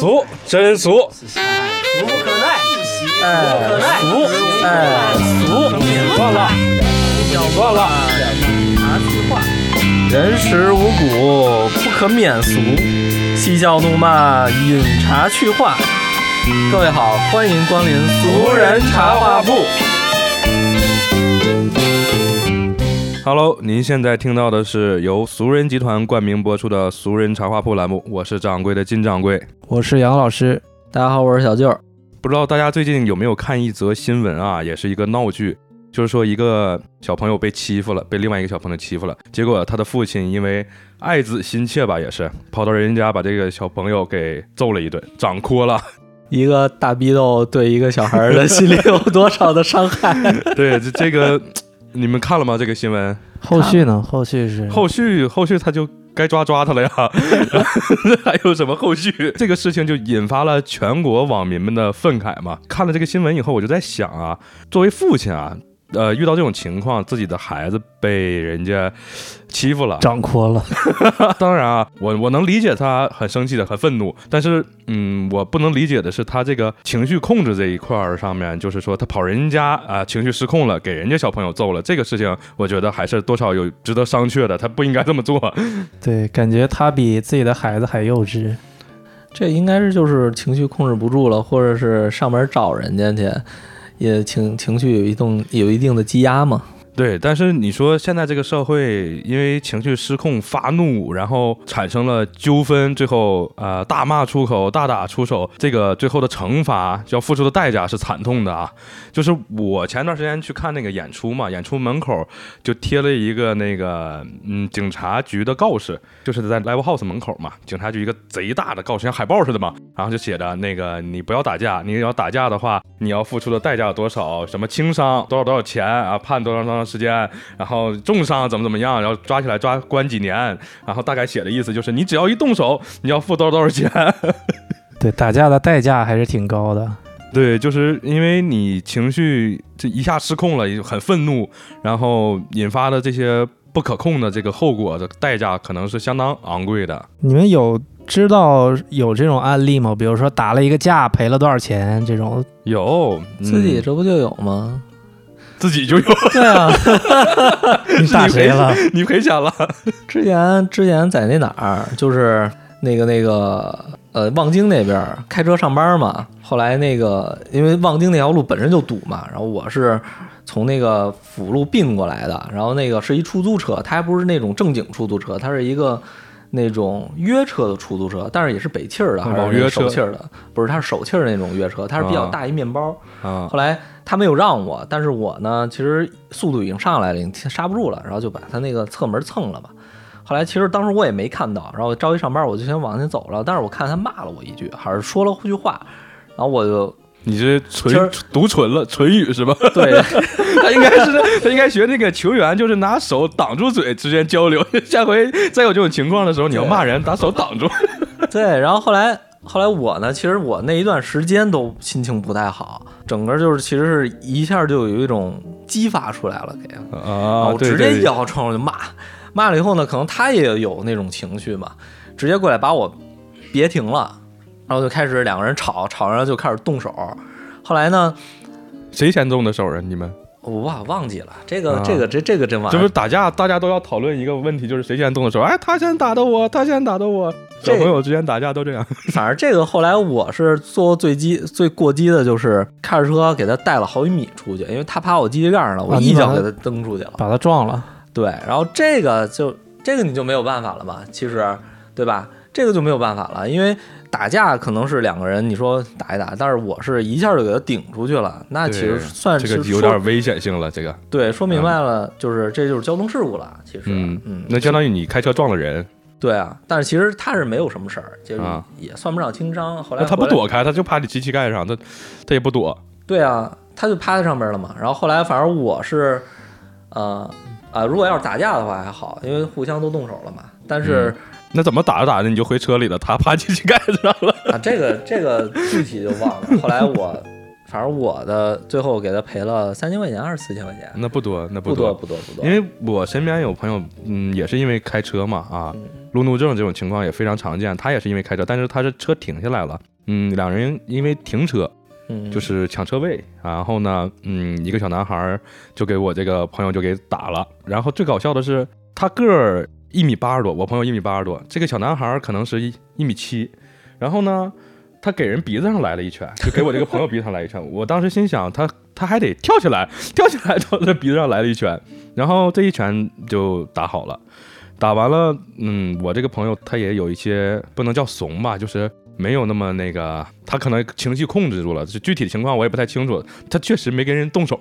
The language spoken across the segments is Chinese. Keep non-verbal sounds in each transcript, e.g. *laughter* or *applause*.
俗，真俗，俗不可耐，哎，不可耐，俗，哎，俗，忘了，忘了。茶词话，人食五谷，不可免俗。嬉笑怒骂，饮茶去话。各位好，欢迎光临俗人茶话铺。Hello，您现在听到的是由俗人集团冠名播出的《俗人茶话铺》栏目，我是掌柜的金掌柜。我是杨老师，大家好，我是小舅。不知道大家最近有没有看一则新闻啊？也是一个闹剧，就是说一个小朋友被欺负了，被另外一个小朋友欺负了，结果他的父亲因为爱子心切吧，也是跑到人家把这个小朋友给揍了一顿，掌掴了。一个大逼斗对一个小孩的心里有多少的伤害？*laughs* 对，这这个你们看了吗？这个新闻后续呢？后续是后续后续他就该抓抓他了呀，*laughs* 还有什么后续？这个事情就引发了全国网民们的愤慨嘛。看了这个新闻以后，我就在想啊，作为父亲啊，呃，遇到这种情况，自己的孩子被人家欺负了，掌掴了，*laughs* 当然啊，我我能理解他很生气的，很愤怒，但是嗯，我不能理解的是他这个情绪控制这一块儿上面，就是说他跑人家啊、情绪失控了，给人家小朋友揍了，这个事情我觉得还是多少有值得商榷的，他不应该这么做。*laughs* 对，感觉他比自己的孩子还幼稚。这应该是就是情绪控制不住了，或者是上门找人家去，也情情绪有一定有一定的积压嘛。对，但是你说现在这个社会因为情绪失控发怒，然后产生了纠纷，最后呃大骂出口、大打出手，这个最后的惩罚要付出的代价是惨痛的啊！就是我前段时间去看那个演出嘛，演出门口就贴了一个那个嗯警察局的告示，就是在 Live House 门口嘛，警察局一个贼大的告示，像海报似的嘛，然后就写着那个你不要打架，你要打架的话，你要付出的代价有多少？什么轻伤多少多少钱啊，判多少多少时间，然后重伤怎么怎么样，然后抓起来抓关几年，然后大概写的意思就是你只要一动手，你要付多少多少钱。*laughs* 对，打架的代价还是挺高的。对，就是因为你情绪这一下失控了，很愤怒，然后引发的这些不可控的这个后果的代价，可能是相当昂贵的。你们有知道有这种案例吗？比如说打了一个架赔了多少钱这种？有自己嗯这不就有吗？自己就有，对啊，*laughs* 你打谁了？你赔钱了。之前之前在那哪儿，就是那个那个呃望京那边儿开车上班嘛。后来那个因为望京那条路本身就堵嘛，然后我是从那个辅路并过来的，然后那个是一出租车，它还不是那种正经出租车，它是一个。那种约车的出租车，但是也是北汽儿的，还是手气儿的？不是，它是手气儿那种约车，它是比较啊大一面包。啊后来他没有让我，但是我呢，其实速度已经上来了，已经刹不住了，然后就把他那个侧门蹭了吧。后来其实当时我也没看到，然后着急上班，我就先往前走了。但是我看他骂了我一句，还是说了句话，然后我就你这其实唇读唇了，唇语是吧？*laughs* 对他应该是他应该学那个球员，就是拿手挡住嘴之间交流。*laughs* 下回再有这种情况的时候，你要骂人，把手挡住。*laughs* 对，然后后来后来我呢，其实我那一段时间都心情不太好，整个就是其实是一下就有一种激发出来了，给。啊我直接摇窗户就骂，骂了以后呢，可能他也有那种情绪嘛，直接过来把我别停了，然后就开始两个人吵，吵完了就开始动手。后来呢，谁先动的手啊？你们我忘忘记了这个、啊这个这这个真忘了这不是打架，大家都要讨论一个问题，就是谁先动的手？哎，他先打的我，他先打的我。这小朋友之间打架都这样。反正这个后来我是做最激最过激的，就是开着车给他带了好几米出去，因为他趴我机器盖上了，我一脚给他蹬出去了。把他撞了。对，然后这个就这个你就没有办法了嘛，其实对吧？这个就没有办法了，因为打架可能是两个人，你说打一打，但是我是一下就给他顶出去了，那其实算是这个有说点危险性了。这个，对说明白了，就是这就是交通事故了。其实，嗯嗯，那相当于你开车撞了人，对啊，但是其实他是没有什么事儿，就是啊也算不上轻伤。后来那他不躲开，他就趴你机器盖上，他他也不躲。对啊，他就趴在上面了嘛。然后后来反正我是，呃啊、如果要是打架的话还好，因为互相都动手了嘛。但是、那怎么打着打着你就回车里了？他趴进去盖子上了。啊，这个这个具体就忘了。后来我反正我的最后给他赔了三千块钱还是四千块钱？那不多，那不多，不多，不多。因为我身边有朋友，嗯，也是因为开车嘛，啊，路怒症这种情况也非常常见。他也是因为开车，但是他是车停下来了，嗯，两人因为停车，嗯，就是抢车位，然后呢，嗯，一个小男孩就给我这个朋友就给打了。然后最搞笑的是，他个儿一米八十多，我朋友一米八十多，这个小男孩可能是一一米七，然后呢。他给人鼻子上来了一拳，就给我这个朋友鼻子上来一拳。我当时心想，他他还得跳起来，跳起来到他鼻子上来了一拳，然后这一拳就打好了。打完了，嗯，我这个朋友他也有一些不能叫怂吧，就是没有那么那个，他可能情绪控制住了。就具体情况我也不太清楚，他确实没跟人动手，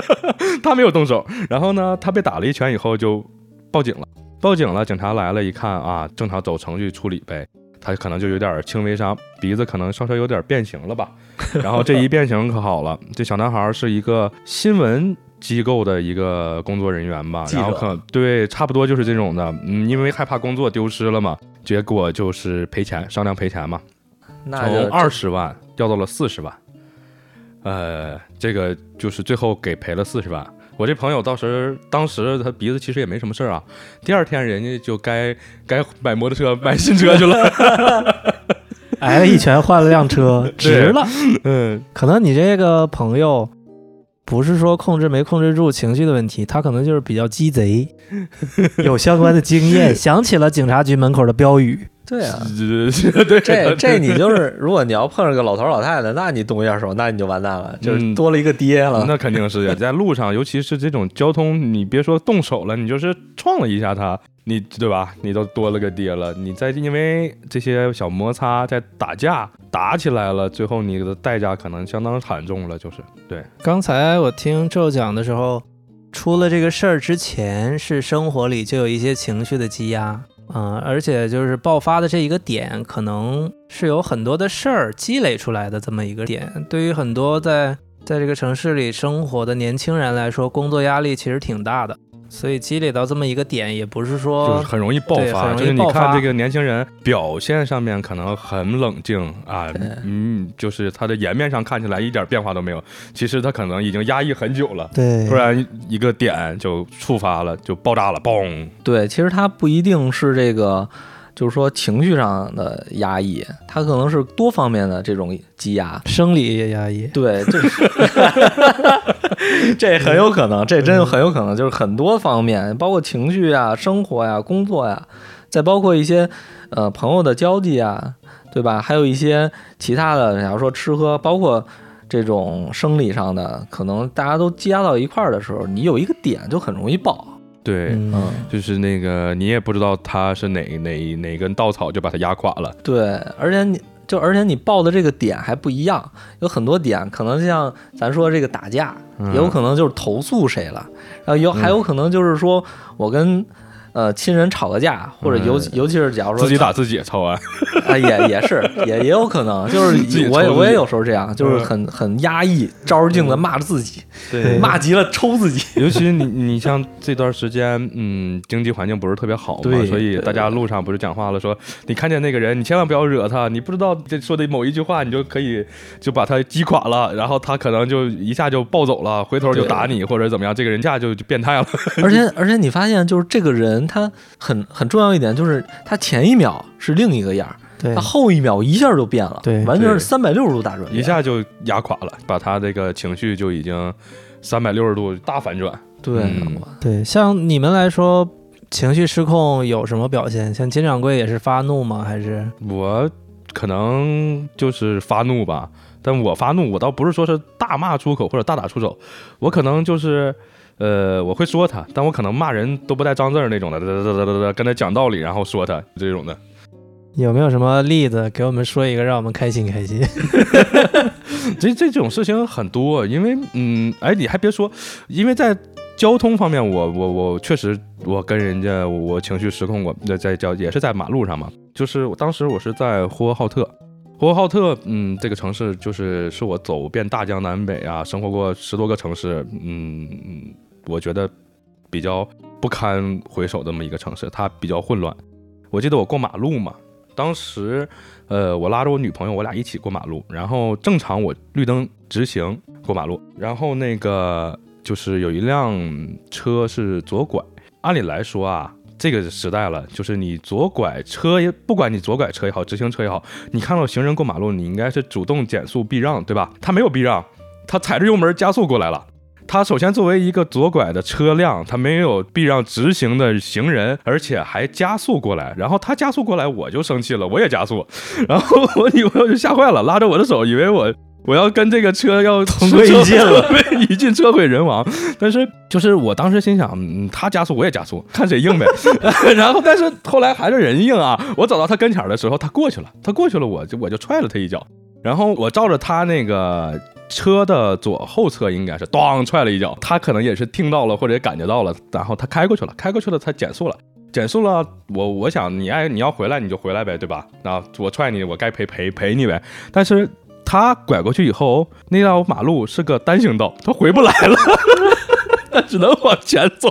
*laughs* 他没有动手。然后呢，他被打了一拳以后就报警了，报警了，警察来了，一看啊，正常走程序处理呗。他可能就有点轻微伤，鼻子可能稍稍有点变形了吧。*laughs* 然后这一变形可好了，这小男孩是一个新闻机构的一个工作人员吧，然后可对，差不多就是这种的。嗯，因为害怕工作丢失了嘛，结果就是赔钱，商量赔钱嘛，从二十万掉到了四十万。呃，这个就是最后给赔了四十万。我这朋友当时，当时他鼻子其实也没什么事儿啊。第二天人家就该该买摩托车、*laughs* 买新车去了，挨 *laughs* 了一拳换了辆车，*laughs* 值了。嗯，可能你这个朋友不是说控制没控制住情绪的问题，他可能就是比较鸡贼，有相关的经验，想起了警察局门口的标语。对啊，对，这这你就是，如果你要碰上个老头老太太，那你动一下手，那你就完蛋了，就是多了一个爹了。那肯定是呀，在路上，尤其是这种交通，你别说动手了，你就是撞了一下他，你对吧？你都多了个爹了。你再因为这些小摩擦在打架打起来了，最后你的代价可能相当惨重了。就是对，刚才我听周讲的时候，出了这个事儿之前，是生活里就有一些情绪的积压。嗯，而且就是爆发的这一个点，可能是有很多的事儿积累出来的这么一个点。对于很多在在这个城市里生活的年轻人来说，工作压力其实挺大的。所以积累到这么一个点，也不是说就是很容易爆发。就是你看这个年轻人表现上面可能很冷静啊，嗯，就是他的颜面上看起来一点变化都没有，其实他可能已经压抑很久了。对，突然一个点就触发了，就爆炸了，嘣！对，其实他不一定是这个。就是说情绪上的压抑，它可能是多方面的这种积压，生理也压抑。对，这 *laughs* 这很有可能，这真很有可能，就是很多方面，包括情绪啊、生活呀、工作呀，再包括一些呃朋友的交际啊，对吧？还有一些其他的，假如说吃喝，包括这种生理上的，可能大家都积压到一块儿的时候，你有一个点就很容易爆。对，嗯，就是那个你也不知道他是哪哪哪根稻草就把他压垮了。对，而且你就而且你报的这个点还不一样，有很多点可能像咱说这个打架，也有可能就是投诉谁了，然后有还有可能就是说我跟。呃，亲人吵个架，或者尤尤其是假如说自己打自己抽完，啊，也也是 *laughs* 也也有可能，就是我也我也有时候这样，就是很很压抑，照着镜子骂着自己，对，骂急了抽自己。*laughs* 尤其你你像这段时间，嗯，经济环境不是特别好嘛，所以大家路上不是讲话了，说你看见那个人，你千万不要惹他，你不知道这说的某一句话，你就可以就把他击垮了，然后他可能就一下就暴走了，回头就打你或者怎么样，这个人架就就变态了。而且而且你发现就是这个人。他很很重要一点就是，他前一秒是另一个样儿，他后一秒一下就变了，对，完全是三百六十度大转变，一下就压垮了，把他这个情绪就已经三百六十度大反转。对对，像你们来说，情绪失控有什么表现？像金掌柜也是发怒吗？还是我可能就是发怒吧，但我发怒，我倒不是说是大骂出口或者大打出手，我可能就是。呃，我会说他，但我可能骂人都不带脏字儿那种的，哒哒哒哒哒，跟他讲道理，然后说他这种的。有没有什么例子给我们说一个，让我们开心开心？*laughs* 这这这种事情很多，因为嗯，哎，你还别说，因为在交通方面，我我我确实我跟人家我情绪失控过，在在交也是在马路上嘛，就是当时我是在呼和浩特。呼和浩特，嗯，这个城市就是是我走遍大江南北啊，生活过十多个城市，嗯嗯，我觉得比较不堪回首这么一个城市，它比较混乱。我记得我过马路嘛，当时，呃，我拉着我女朋友，我俩一起过马路，然后正常我绿灯直行过马路，然后那个就是有一辆车是左拐，按理来说啊。这个时代了，就是你左拐车也不管你左拐车也好，直行车也好，你看到行人过马路，你应该是主动减速避让，对吧？他没有避让，他踩着油门加速过来了。他首先作为一个左拐的车辆，他没有避让直行的行人，而且还加速过来。然后他加速过来，我就生气了，我也加速。*laughs* 然后我女朋友就吓坏了，拉着我的手，以为我。我要跟这个车要同归于尽了，一尽车毁人亡。但是就是我当时心想，他加速我也加速，看谁硬呗。*laughs* 然后但是后来还是人硬啊。我走到他跟前的时候，他过去了，他过去了，我就我就踹了他一脚。然后我照着他那个车的左后侧，应该是咣踹了一脚。他可能也是听到了或者也感觉到了，然后他开过去了，开过去了，他减速了，减速了。我我想你爱你要回来你就回来呗，对吧？那我踹你，我该赔赔赔你呗。但是。他拐过去以后，那条马路是个单行道，他回不来了，他只能往前走。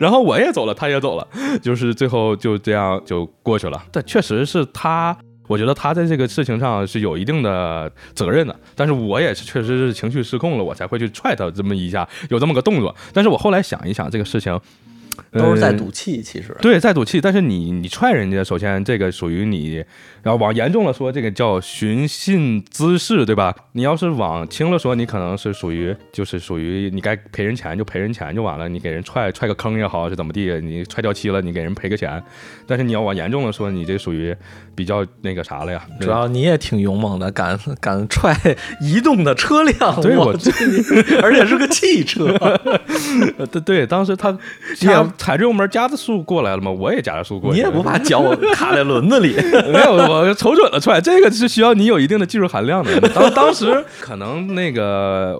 然后我也走了，他也走了，就是最后就这样就过去了。但确实是他，我觉得他在这个事情上是有一定的责任的。但是我也是确实是情绪失控了，我才会去踹他这么一下，有这么个动作。但是我后来想一想，这个事情。都是在赌气，其实对，在赌气。但是你你踹人家，首先这个属于你，然后往严重了说，这个叫寻衅滋事，对吧？你要是往轻了说，你可能是属于就是属于你该赔人钱就赔人钱就完了，你给人踹踹个坑也好是怎么地，你踹掉漆了，你给人赔个钱。但是你要往严重了说，你这属于比较那个啥了呀？主要你也挺勇猛的，敢敢踹移动的车辆，*laughs* 对我，而且是个汽车。*laughs* 对对，当时他。踩着油门加的速过来了嘛？我也加着速过。你也不怕脚卡在轮子里？*laughs* 没有，我瞅准了踹。这个是需要你有一定的技术含量的。当当时可能那个。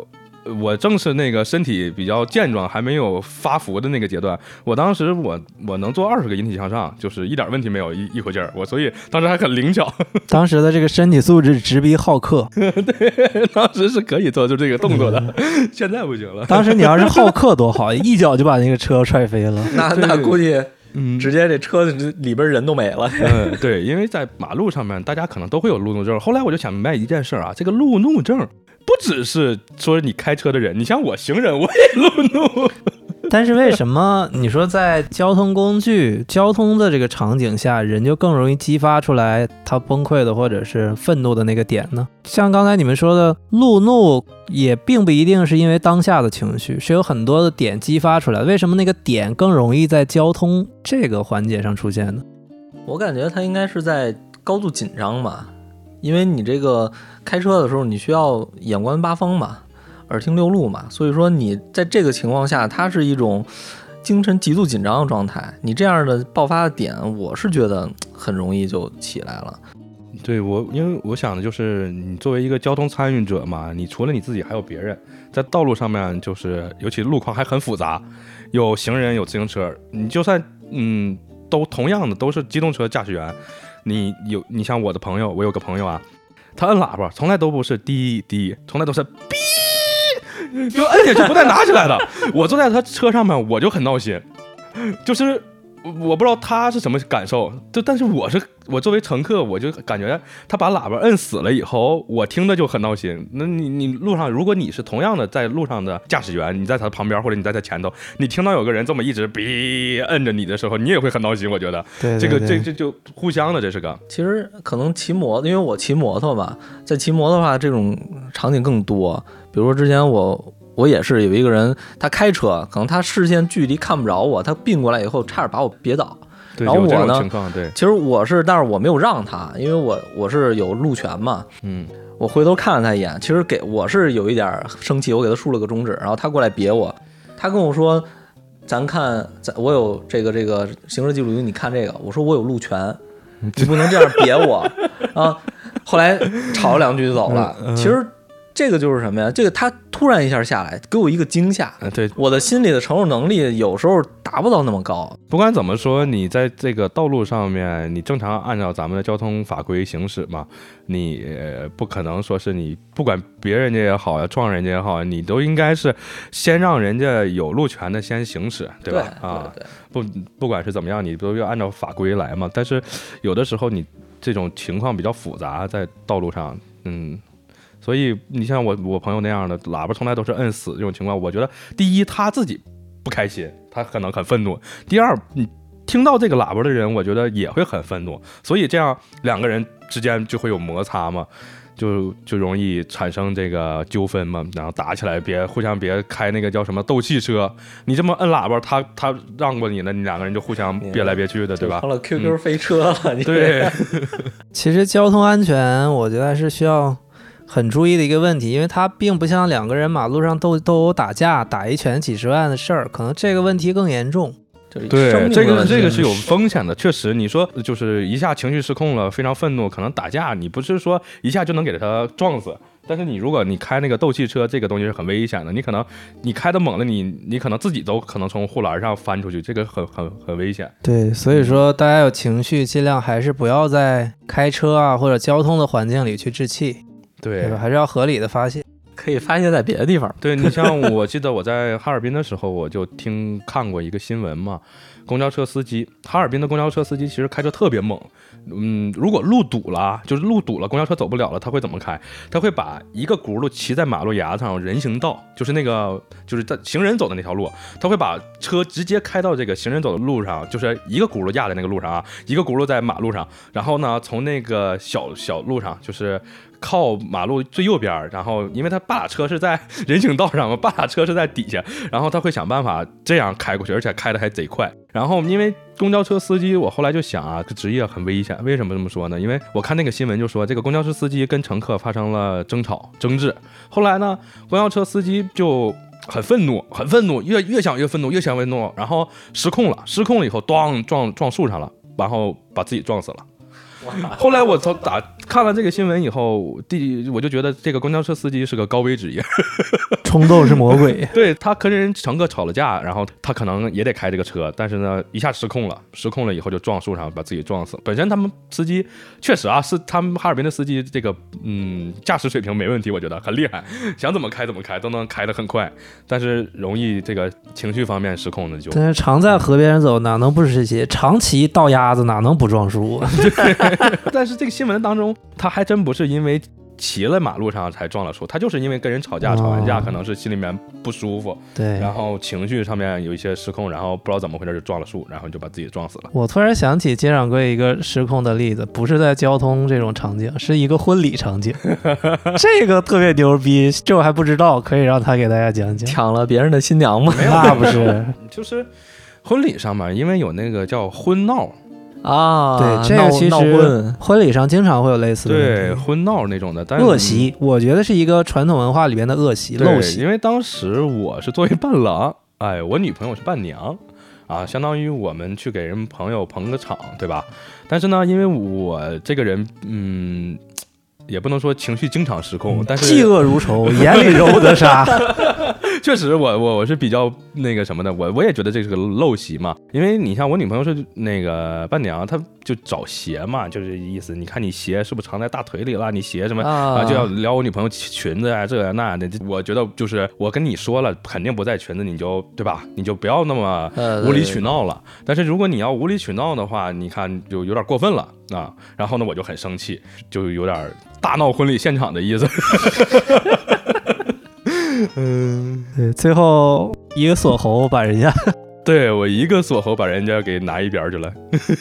我正是那个身体比较健壮，还没有发福的那个阶段。我当时我我能做二十个引体向上，就是一点问题没有，一一口劲儿。我所以当时还很灵巧。当时的这个身体素质直逼浩克。对，当时是可以做出这个动作的，现在不行了。当时你要是浩克多好，一脚就把那个车踹飞了。*laughs* 那那估计，嗯，直接这车里边人都没了。嗯，*laughs* 对，因为在马路上面，大家可能都会有路怒症。后来我就想明白一件事啊，这个路怒症。不只是说你开车的人，*laughs* 你像我行人，我也路怒。*laughs* 但是为什么你说在交通工具、交通的这个场景下，人就更容易激发出来他崩溃的或者是愤怒的那个点呢？像刚才你们说的，路怒也并不一定是因为当下的情绪，是有很多的点激发出来。为什么那个点更容易在交通这个环节上出现呢？我感觉他应该是在高度紧张吧。因为你这个开车的时候，你需要眼观八方嘛，耳听六路嘛，所以说你在这个情况下，它是一种精神极度紧张的状态。你这样的爆发的点，我是觉得很容易就起来了。对我，因为我想的就是，你作为一个交通参与者嘛，你除了你自己，还有别人在道路上面，就是尤其路况还很复杂，有行人，有自行车，你就算嗯，都同样的都是机动车驾驶员。你有你像我的朋友，我有个朋友啊，他摁喇叭从来都不是滴滴，从来都是哔，就摁下去不带拿起来的。我坐在他车上面，我就很闹心，就是。我不知道他是什么感受，就但是我是我作为乘客，我就感觉他把喇叭摁死了以后，我听着就很闹心。那你你路上，如果你是同样的在路上的驾驶员，你在他旁边或者你在他前头，你听到有个人这么一直哔摁着你的时候，你也会很闹心。我觉得，这个这这就互相的，这是个。其实可能骑摩，因为我骑摩托吧，在骑摩托的话，这种场景更多。比如说之前我。我也是有一个人，他开车，可能他视线距离看不着我，他并过来以后差点把我别倒。然后我呢，对，其实我是，但是我没有让他，因为我我是有路权嘛。嗯，我回头看了他一眼，其实给我是有一点生气，我给他竖了个中指，然后他过来别我，他跟我说：“咱看，咱我有这个这个行车记录仪，你看这个。”我说：“我有路权，你不能这样别我 *laughs* 啊。”后来吵了两句就走了。其实。这个就是什么呀？这个他突然一下下来，给我一个惊吓。对，我的心理的承受能力有时候达不到那么高。不管怎么说，你在这个道路上面，你正常按照咱们的交通法规行驶嘛，你不可能说是你不管别人家也好呀，撞人家也好，你都应该是先让人家有路权的先行驶，对吧？啊，不，不管是怎么样，你都要按照法规来嘛。但是有的时候你。这种情况比较复杂，在道路上，嗯。所以你像我我朋友那样的喇叭从来都是摁死这种情况，我觉得第一他自己不开心，他可能很愤怒；第二，你听到这个喇叭的人，我觉得也会很愤怒。所以这样两个人之间就会有摩擦嘛，就就容易产生这个纠纷嘛，然后打起来，别互相别开那个叫什么斗气车，你这么摁喇叭，他他让过你了，你两个人就互相别来别去的，对吧成？了 QQ 飞车了，你对，*laughs* *laughs* 其实交通安全，我觉得还是需要很注意的一个问题，因为它并不像两个人马路上斗斗殴打架，打一拳几十万的事儿，可能这个问题更严重。就是对，这个这个是有风险的，确实，你说就是一下情绪失控了，非常愤怒，可能打架，你不是说一下就能给他撞死。但是你如果你开那个斗气车，这个东西是很危险的，你可能你开的猛了，你你可能自己都可能从护栏上翻出去，这个很很很危险。对，所以说大家有情绪，尽量还是不要在开车啊或者交通的环境里去置气，对？还是要合理的发泄。可以发泄在别的地方。*laughs* 对你像我记得我在哈尔滨的时候，我就听看过一个新闻嘛，公交车司机，哈尔滨的公交车司机其实开车特别猛，嗯，如果路堵了，就是路堵了，公交车走不了了，他会怎么开？他会把一个轱辘骑在马路牙子上，人行道，就是那个就是在行人走的那条路，他会把车直接开到这个行人走的路上，就是一个轱辘压在那个路上啊，一个轱辘在马路上，然后呢，从那个小小路上，就是靠马路最右边，然后因为他半拉车是在人行道上嘛，半拉车是在底下，然后他会想办法这样开过去，而且开的还贼快。然后因为公交车司机，我后来就想啊，这职业很危险。为什么这么说呢？因为我看那个新闻就说，这个公交车司机跟乘客发生了争吵争执，后来呢，公交车司机就。很愤怒，很愤怒，越越想越愤怒，越想越怒，然后失控了，失控了以后，咣撞撞树上了，然后把自己撞死了。后来我从打看了这个新闻以后，第我就觉得这个公交车司机是个高危职业，*laughs* 冲动是魔鬼。*laughs* 对他跟人乘客吵了架，然后他可能也得开这个车，但是呢一下失控了，失控了以后就撞树上，把自己撞死。本身他们司机确实啊，是他们哈尔滨的司机这个嗯驾驶水平没问题，我觉得很厉害，*laughs* 想怎么开怎么开都能开得很快，但是容易这个情绪方面失控的就但是常在河边走，哪能不是这些？长骑倒鸭子，哪能不撞树啊？*laughs* 但是这个新闻当中，他还真不是因为骑了马路上才撞了树，他就是因为跟人吵架，吵完架哦可能是心里面不舒服，对。然后情绪上面有一些失控，然后不知道怎么回事就撞了树，然后就把自己撞死了。我突然想起金掌柜一个失控的例子，不是在交通这种场景，是一个婚礼场景。*laughs* 这个特别牛逼，这我还不知道，可以让他给大家讲讲。抢了别人的新娘吗？没有那不是，就是婚礼上面，因为有那个叫婚闹，啊，对这个其实婚婚礼上经常会有类似的对婚闹那种的，但是恶习，我觉得是一个传统文化里边的恶习、对陋习。因为当时我是作为伴郎，哎，我女朋友是伴娘，啊，相当于我们去给人朋友捧个场，对吧？但是呢，因为我这个人，嗯，也不能说情绪经常失控，但是嫉恶如仇，眼里揉不得沙。*laughs* 确实我我我是比较那个什么的，我我也觉得这是个陋习嘛，因为你像我女朋友是那个伴娘，她就找鞋嘛，就是意思，你看你鞋是不是藏在大腿里了？你鞋什么？啊，啊就要撩我女朋友裙子啊，这啊那的。我觉得就是我跟你说了，肯定不在裙子，你就对吧？你就不要那么呃无理取闹了。但是如果你要无理取闹的话，你看就有点过分了啊。然后呢，我就很生气，就有点大闹婚礼现场的意思。*laughs* 嗯，对，最后一个锁喉把人家对我一个锁喉把人家给拿一边儿去了，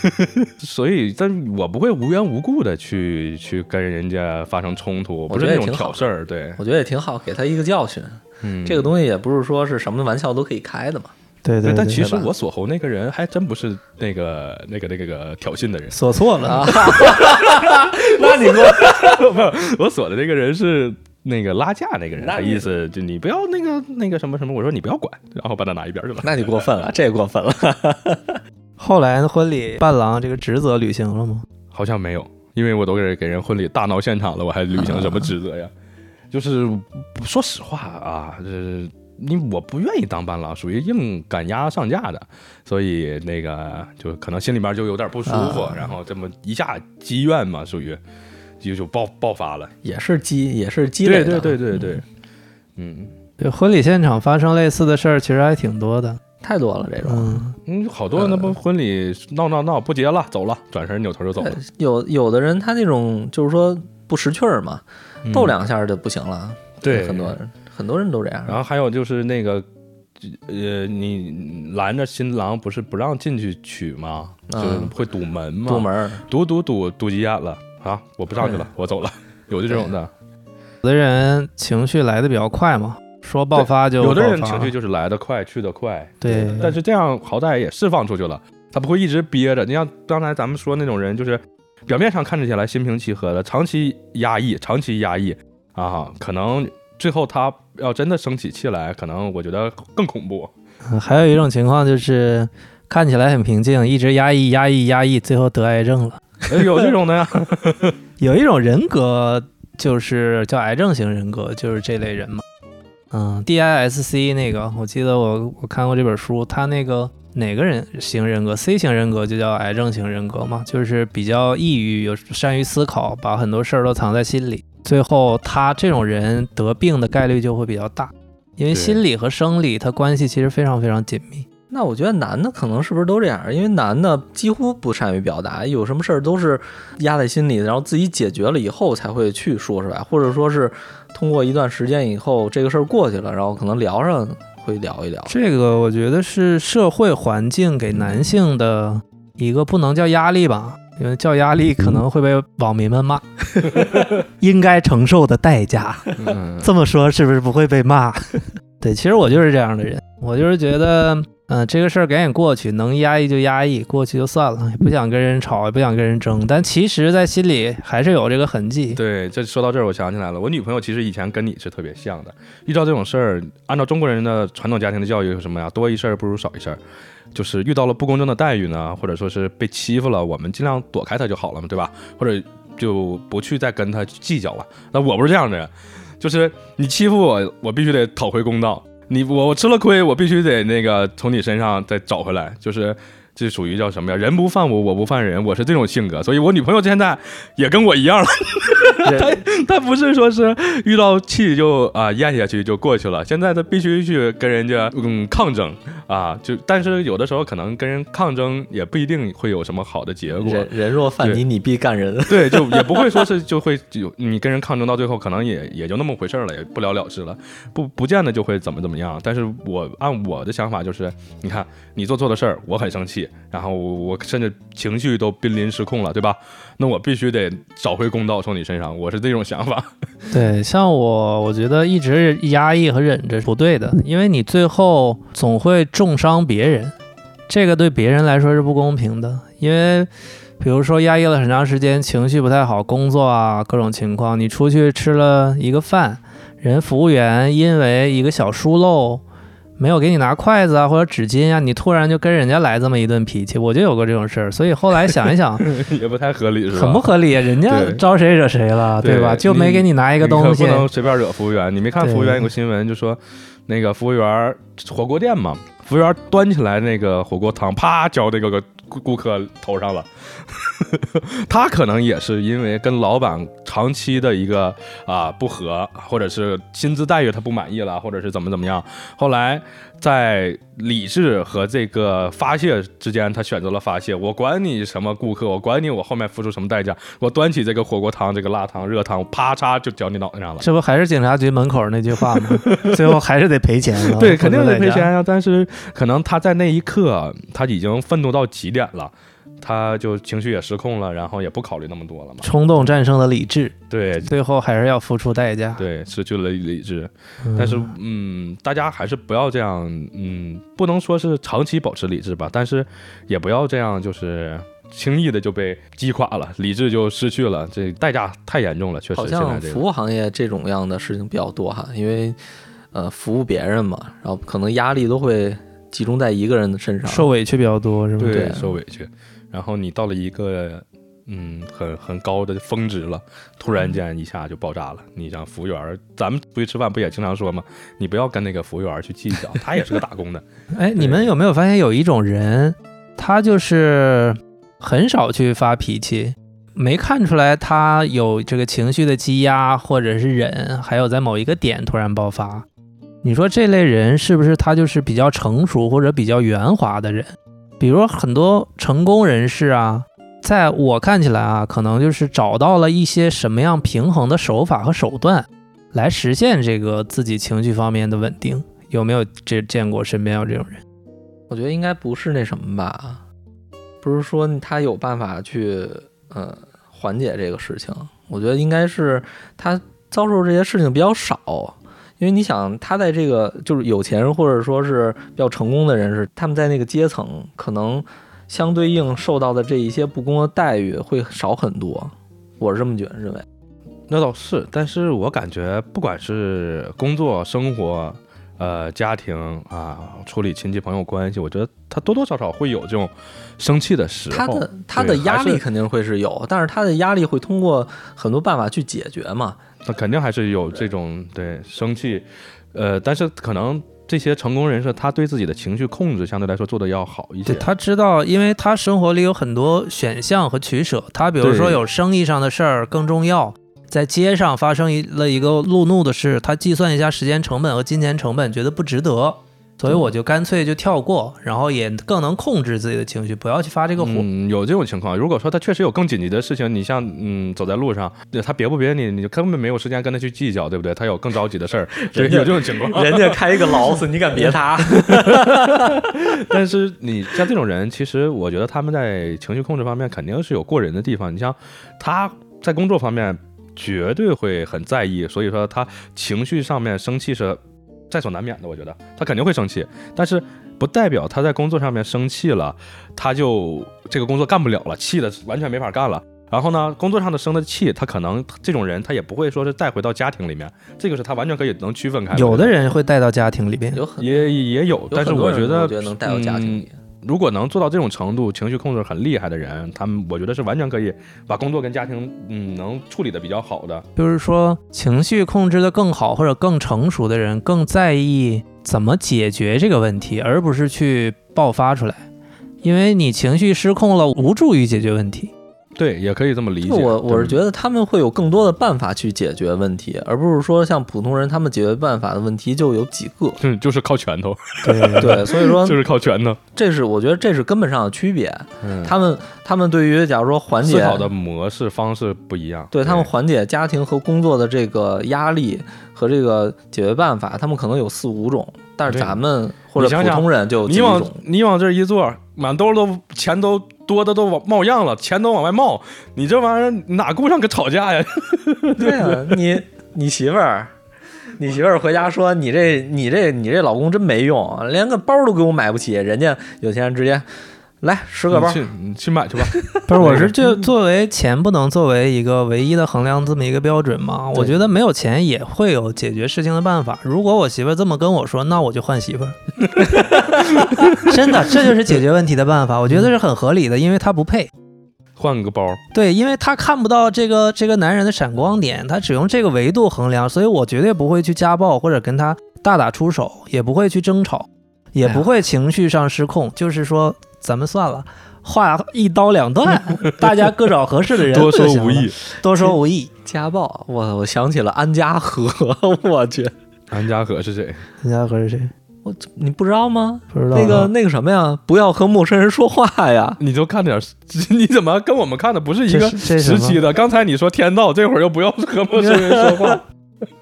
*laughs* 所以但我不会无缘无故的去去跟人家发生冲突，不是那种挑事儿。对，我觉得也挺好，给他一个教训。嗯，这个东西也不是说是什么玩笑都可以开的嘛。对，对对但其实我锁喉那个人还真不是那个那个那个个挑衅的人，锁错了。啊，*laughs* 那你给我 *laughs* 我锁的那个人是那个拉架那个人，那你他意思就你不要那个那个什么什么，我说你不要管，然后把他拿一边去了。那你过分了，*laughs* 这过分了。*laughs* 后来婚礼伴郎这个职责履行了吗？好像没有，因为我都给给人婚礼大闹现场了，我还履行什么职责呀？*laughs* 就是说实话啊，这你我不愿意当伴郎，属于硬赶鸭上架的，所以那个就可能心里面就有点不舒服，啊然后这么一下积怨嘛，属于就就爆爆发了。也是积，也是积累的。对对对对对，嗯，对，婚礼现场发生类似的事儿，其实还挺多的。太多了这种。嗯，嗯，好多那不婚礼闹闹闹不结了，走了，转身扭头就走了呃，有有的人他那种就是说不识趣儿嘛，逗两下就不行了。对很多人很多人都这样。然后还有就是那个，呃，你拦着新郎不是不让进去取吗？就是嗯会堵门吗，堵门，堵堵堵堵急眼了啊！我不上去了，我走了。*laughs* 有这种的，有的人情绪来的比较快嘛，说爆发就有的人情绪就是来的快，去的快。对但是这样好歹也释放出去了，他不会一直憋着。你像刚才咱们说那种人，就是表面上看着起来心平气和的，长期压抑，长期压抑啊，可能最后他要真的生起气来，可能我觉得更恐怖。嗯还有一种情况就是看起来很平静，一直压抑压抑压抑，最后得癌症了。哎 *laughs* 有这种的呀，*laughs* 有一种人格就是叫癌症型人格，就是这类人嘛。嗯，DISC 那个，我记得我我看过这本书，他那个哪个人型人格？C 型人格就叫癌症型人格嘛，就是比较抑郁，有善于思考，把很多事儿都藏在心里。最后他这种人得病的概率就会比较大，因为心理和生理它关系其实非常非常紧密。那我觉得男的可能是不是都这样？因为男的几乎不善于表达，有什么事儿都是压在心里，然后自己解决了以后才会去说出来，或者说是通过一段时间以后，这个事儿过去了，然后可能聊上会聊一聊。这个我觉得是社会环境给男性的一个不能叫压力吧，因为叫压力可能会被网民们骂，*laughs* 应该承受的代价。嗯这么说是不是不会被骂？*laughs* 对，其实我就是这样的人，我就是觉得，嗯、这个事儿赶紧过去，能压抑就压抑，过去就算了，也不想跟人吵，也不想跟人争，但其实，在心里还是有这个痕迹。对，这说到这儿，我想起来了，我女朋友其实以前跟你是特别像的。遇到这种事儿，按照中国人的传统家庭的教育是什么呀？多一事儿不如少一事儿。就是遇到了不公正的待遇呢，或者说是被欺负了，我们尽量躲开他就好了嘛，对吧？或者就不去再跟他计较了。那我不是这样的人，就是你欺负我，我必须得讨回公道。你我我吃了亏，我必须得那个从你身上再找回来，就是这属于叫什么呀？人不犯我，我不犯人，我是这种性格，所以我女朋友现在也跟我一样了。*laughs* 她她不是说是遇到气就啊咽下去就过去了，现在她必须去跟人家嗯抗争啊，就但是有的时候可能跟人抗争也不一定会有什么好的结果。人人若犯你，你必干人。对，就也不会说是就会有你跟人抗争到最后，可能也也就那么回事儿了，也不了了之了，不不见得就会怎么怎么样。但是我按我的想法就是，你看你做错的事儿，我很生气，然后我我甚至情绪都濒临失控了，对吧？那我必须得找回公道从你身上，我是这种想法。*laughs* 对，像我，我觉得一直压抑和忍着是不对的，因为你最后总会重伤别人，这个对别人来说是不公平的。因为比如说压抑了很长时间，情绪不太好，工作啊各种情况，你出去吃了一个饭，人服务员因为一个小疏漏。没有给你拿筷子啊，或者纸巾啊，你突然就跟人家来这么一顿脾气，我就有过这种事儿，所以后来想一想，*laughs* 也不太合理，是吧？很不合理，人家招谁惹谁了，对吧？就没给你拿一个东西可不，能随便惹服务员。你没看服务员有个新闻，就说那个服务员火锅店嘛，服务员端起来那个火锅汤，啪浇这个顾顾客头上了。*laughs* 他可能也是因为跟老板长期的一个啊不和，或者是薪资待遇他不满意了，或者是怎么怎么样。后来在理智和这个发泄之间，他选择了发泄。我管你什么顾客，我管你我后面付出什么代价，我端起这个火锅汤、这个辣汤、热汤，啪嚓就浇你脑袋上了。这不还是警察局门口那句话吗？*laughs* 最后还是得赔钱了。对，肯定得赔钱啊。呀、但是可能他在那一刻他已经愤怒到极点了，他就情绪也失控了，然后也不考虑那么多了嘛。冲动战胜了理智，对最后还是要付出代价。对，失去了理智。嗯但是嗯，大家还是不要这样，嗯，不能说是长期保持理智吧，但是也不要这样，就是。轻易的就被击垮了，理智就失去了，这代价太严重了，确实。像服务行业这种样的事情比较多哈，因为呃服务别人嘛，然后可能压力都会集中在一个人的身上。受委屈比较多，是吧？对对受委屈，然后你到了一个嗯很很高的峰值了，突然间一下就爆炸了。你像服务员儿，咱们出去吃饭不也经常说吗？你不要跟那个服务员儿去计较，他也是个打工的。*laughs* 哎，你们有没有发现有一种人，他就是很少去发脾气，没看出来他有这个情绪的积压或者是忍，还有在某一个点突然爆发。你说这类人是不是他就是比较成熟或者比较圆滑的人？比如很多成功人士啊，在我看起来啊，可能就是找到了一些什么样平衡的手法和手段，来实现这个自己情绪方面的稳定。有没有这见过身边有这种人？我觉得应该不是那什么吧，不是说他有办法去呃缓解这个事情。我觉得应该是他遭受这些事情比较少，因为你想他在这个就是有钱人或者说是比较成功的人士，他们在那个阶层可能相对应受到的这一些不公的待遇会少很多。我是这么觉得认为。那倒是，但是我感觉不管是工作、生活。呃，家庭啊，处理亲戚朋友关系，我觉得他多多少少会有这种生气的时候。他的他的压力肯定会是有，但是他的压力会通过很多办法去解决嘛。那肯定还是有这种对生气，呃，但是可能这些成功人士，他对自己的情绪控制相对来说做的要好一些。他知道，因为他生活里有很多选项和取舍，他比如说有生意上的事儿更重要。在街上发生一了一个路怒的事，他计算一下时间成本和金钱成本，觉得不值得，所以我就干脆就跳过，然后也更能控制自己的情绪，不要去发这个火。嗯，有这种情况。如果说他确实有更紧急的事情，你像嗯走在路上，他别不别你，你就根本没有时间跟他去计较，对不对？他有更着急的事儿，*laughs* 有这种情况。*laughs* 人家开一个劳斯，你敢别 *laughs* 他？但是你像这种人，其实我觉得他们在情绪控制方面肯定是有过人的地方。你像他在工作方面。绝对会很在意，所以说他情绪上面生气是在所难免的。我觉得他肯定会生气，但是不代表他在工作上面生气了，他就这个工作干不了了，气的完全没法干了。然后呢，工作上的生的气，他可能这种人他也不会说是带回到家庭里面，这个是他完全可以能区分开。有的人会带到家庭里面，有也也有，但是我觉得能带到家庭里。如果能做到这种程度，情绪控制很厉害的人，他们我觉得是完全可以把工作跟家庭，嗯，能处理的比较好的。就是说，情绪控制的更好或者更成熟的人，更在意怎么解决这个问题，而不是去爆发出来，因为你情绪失控了，无助于解决问题。对，也可以这么理解。我我是觉得他们会有更多的办法去解决问题，而不是说像普通人，他们解决办法的问题就有几个，嗯，就是靠拳头。对对，所以说 *laughs* 就是靠拳头。这是我觉得这是根本上的区别。嗯，他们他们对于假如说缓解思考的模式方式不一样，对他们缓解家庭和工作的这个压力和这个解决办法，他们可能有四五种。但是咱们或者普通人就你往你往这一坐，满兜都钱都多的都往冒样了，钱都往外冒，你这玩意儿哪顾上个吵架呀？*laughs* 对啊，你你媳妇儿，你媳妇儿回家说你这你这你这老公真没用，连个包都给我买不起，人家有钱人直接。来十个包，去你去买去吧。*laughs* 不是，我是就作为钱不能作为一个唯一的衡量这么一个标准嘛？我觉得没有钱也会有解决事情的办法。如果我媳妇这么跟我说，那我就换媳妇。*laughs* 真的，这就是解决问题的办法。我觉得是很合理的，因为他不配换个包。对，因为他看不到这个这个男人的闪光点，他只用这个维度衡量，所以我绝对不会去家暴或者跟他大打出手，也不会去争吵，也不会情绪上失控。就是说。咱们算了，话一刀两断，大家各找合适的人。多说无益，多说无益。家暴，我我想起了安家和，*laughs* 我去，安家和是谁？安家和是谁？我你不知道吗？不知道。那个那个什么呀？不要和陌生人说话呀！你就看点，*laughs* 你怎么跟我们看的不是一个时期的？刚才你说天道，这会儿又不要和陌生人说话。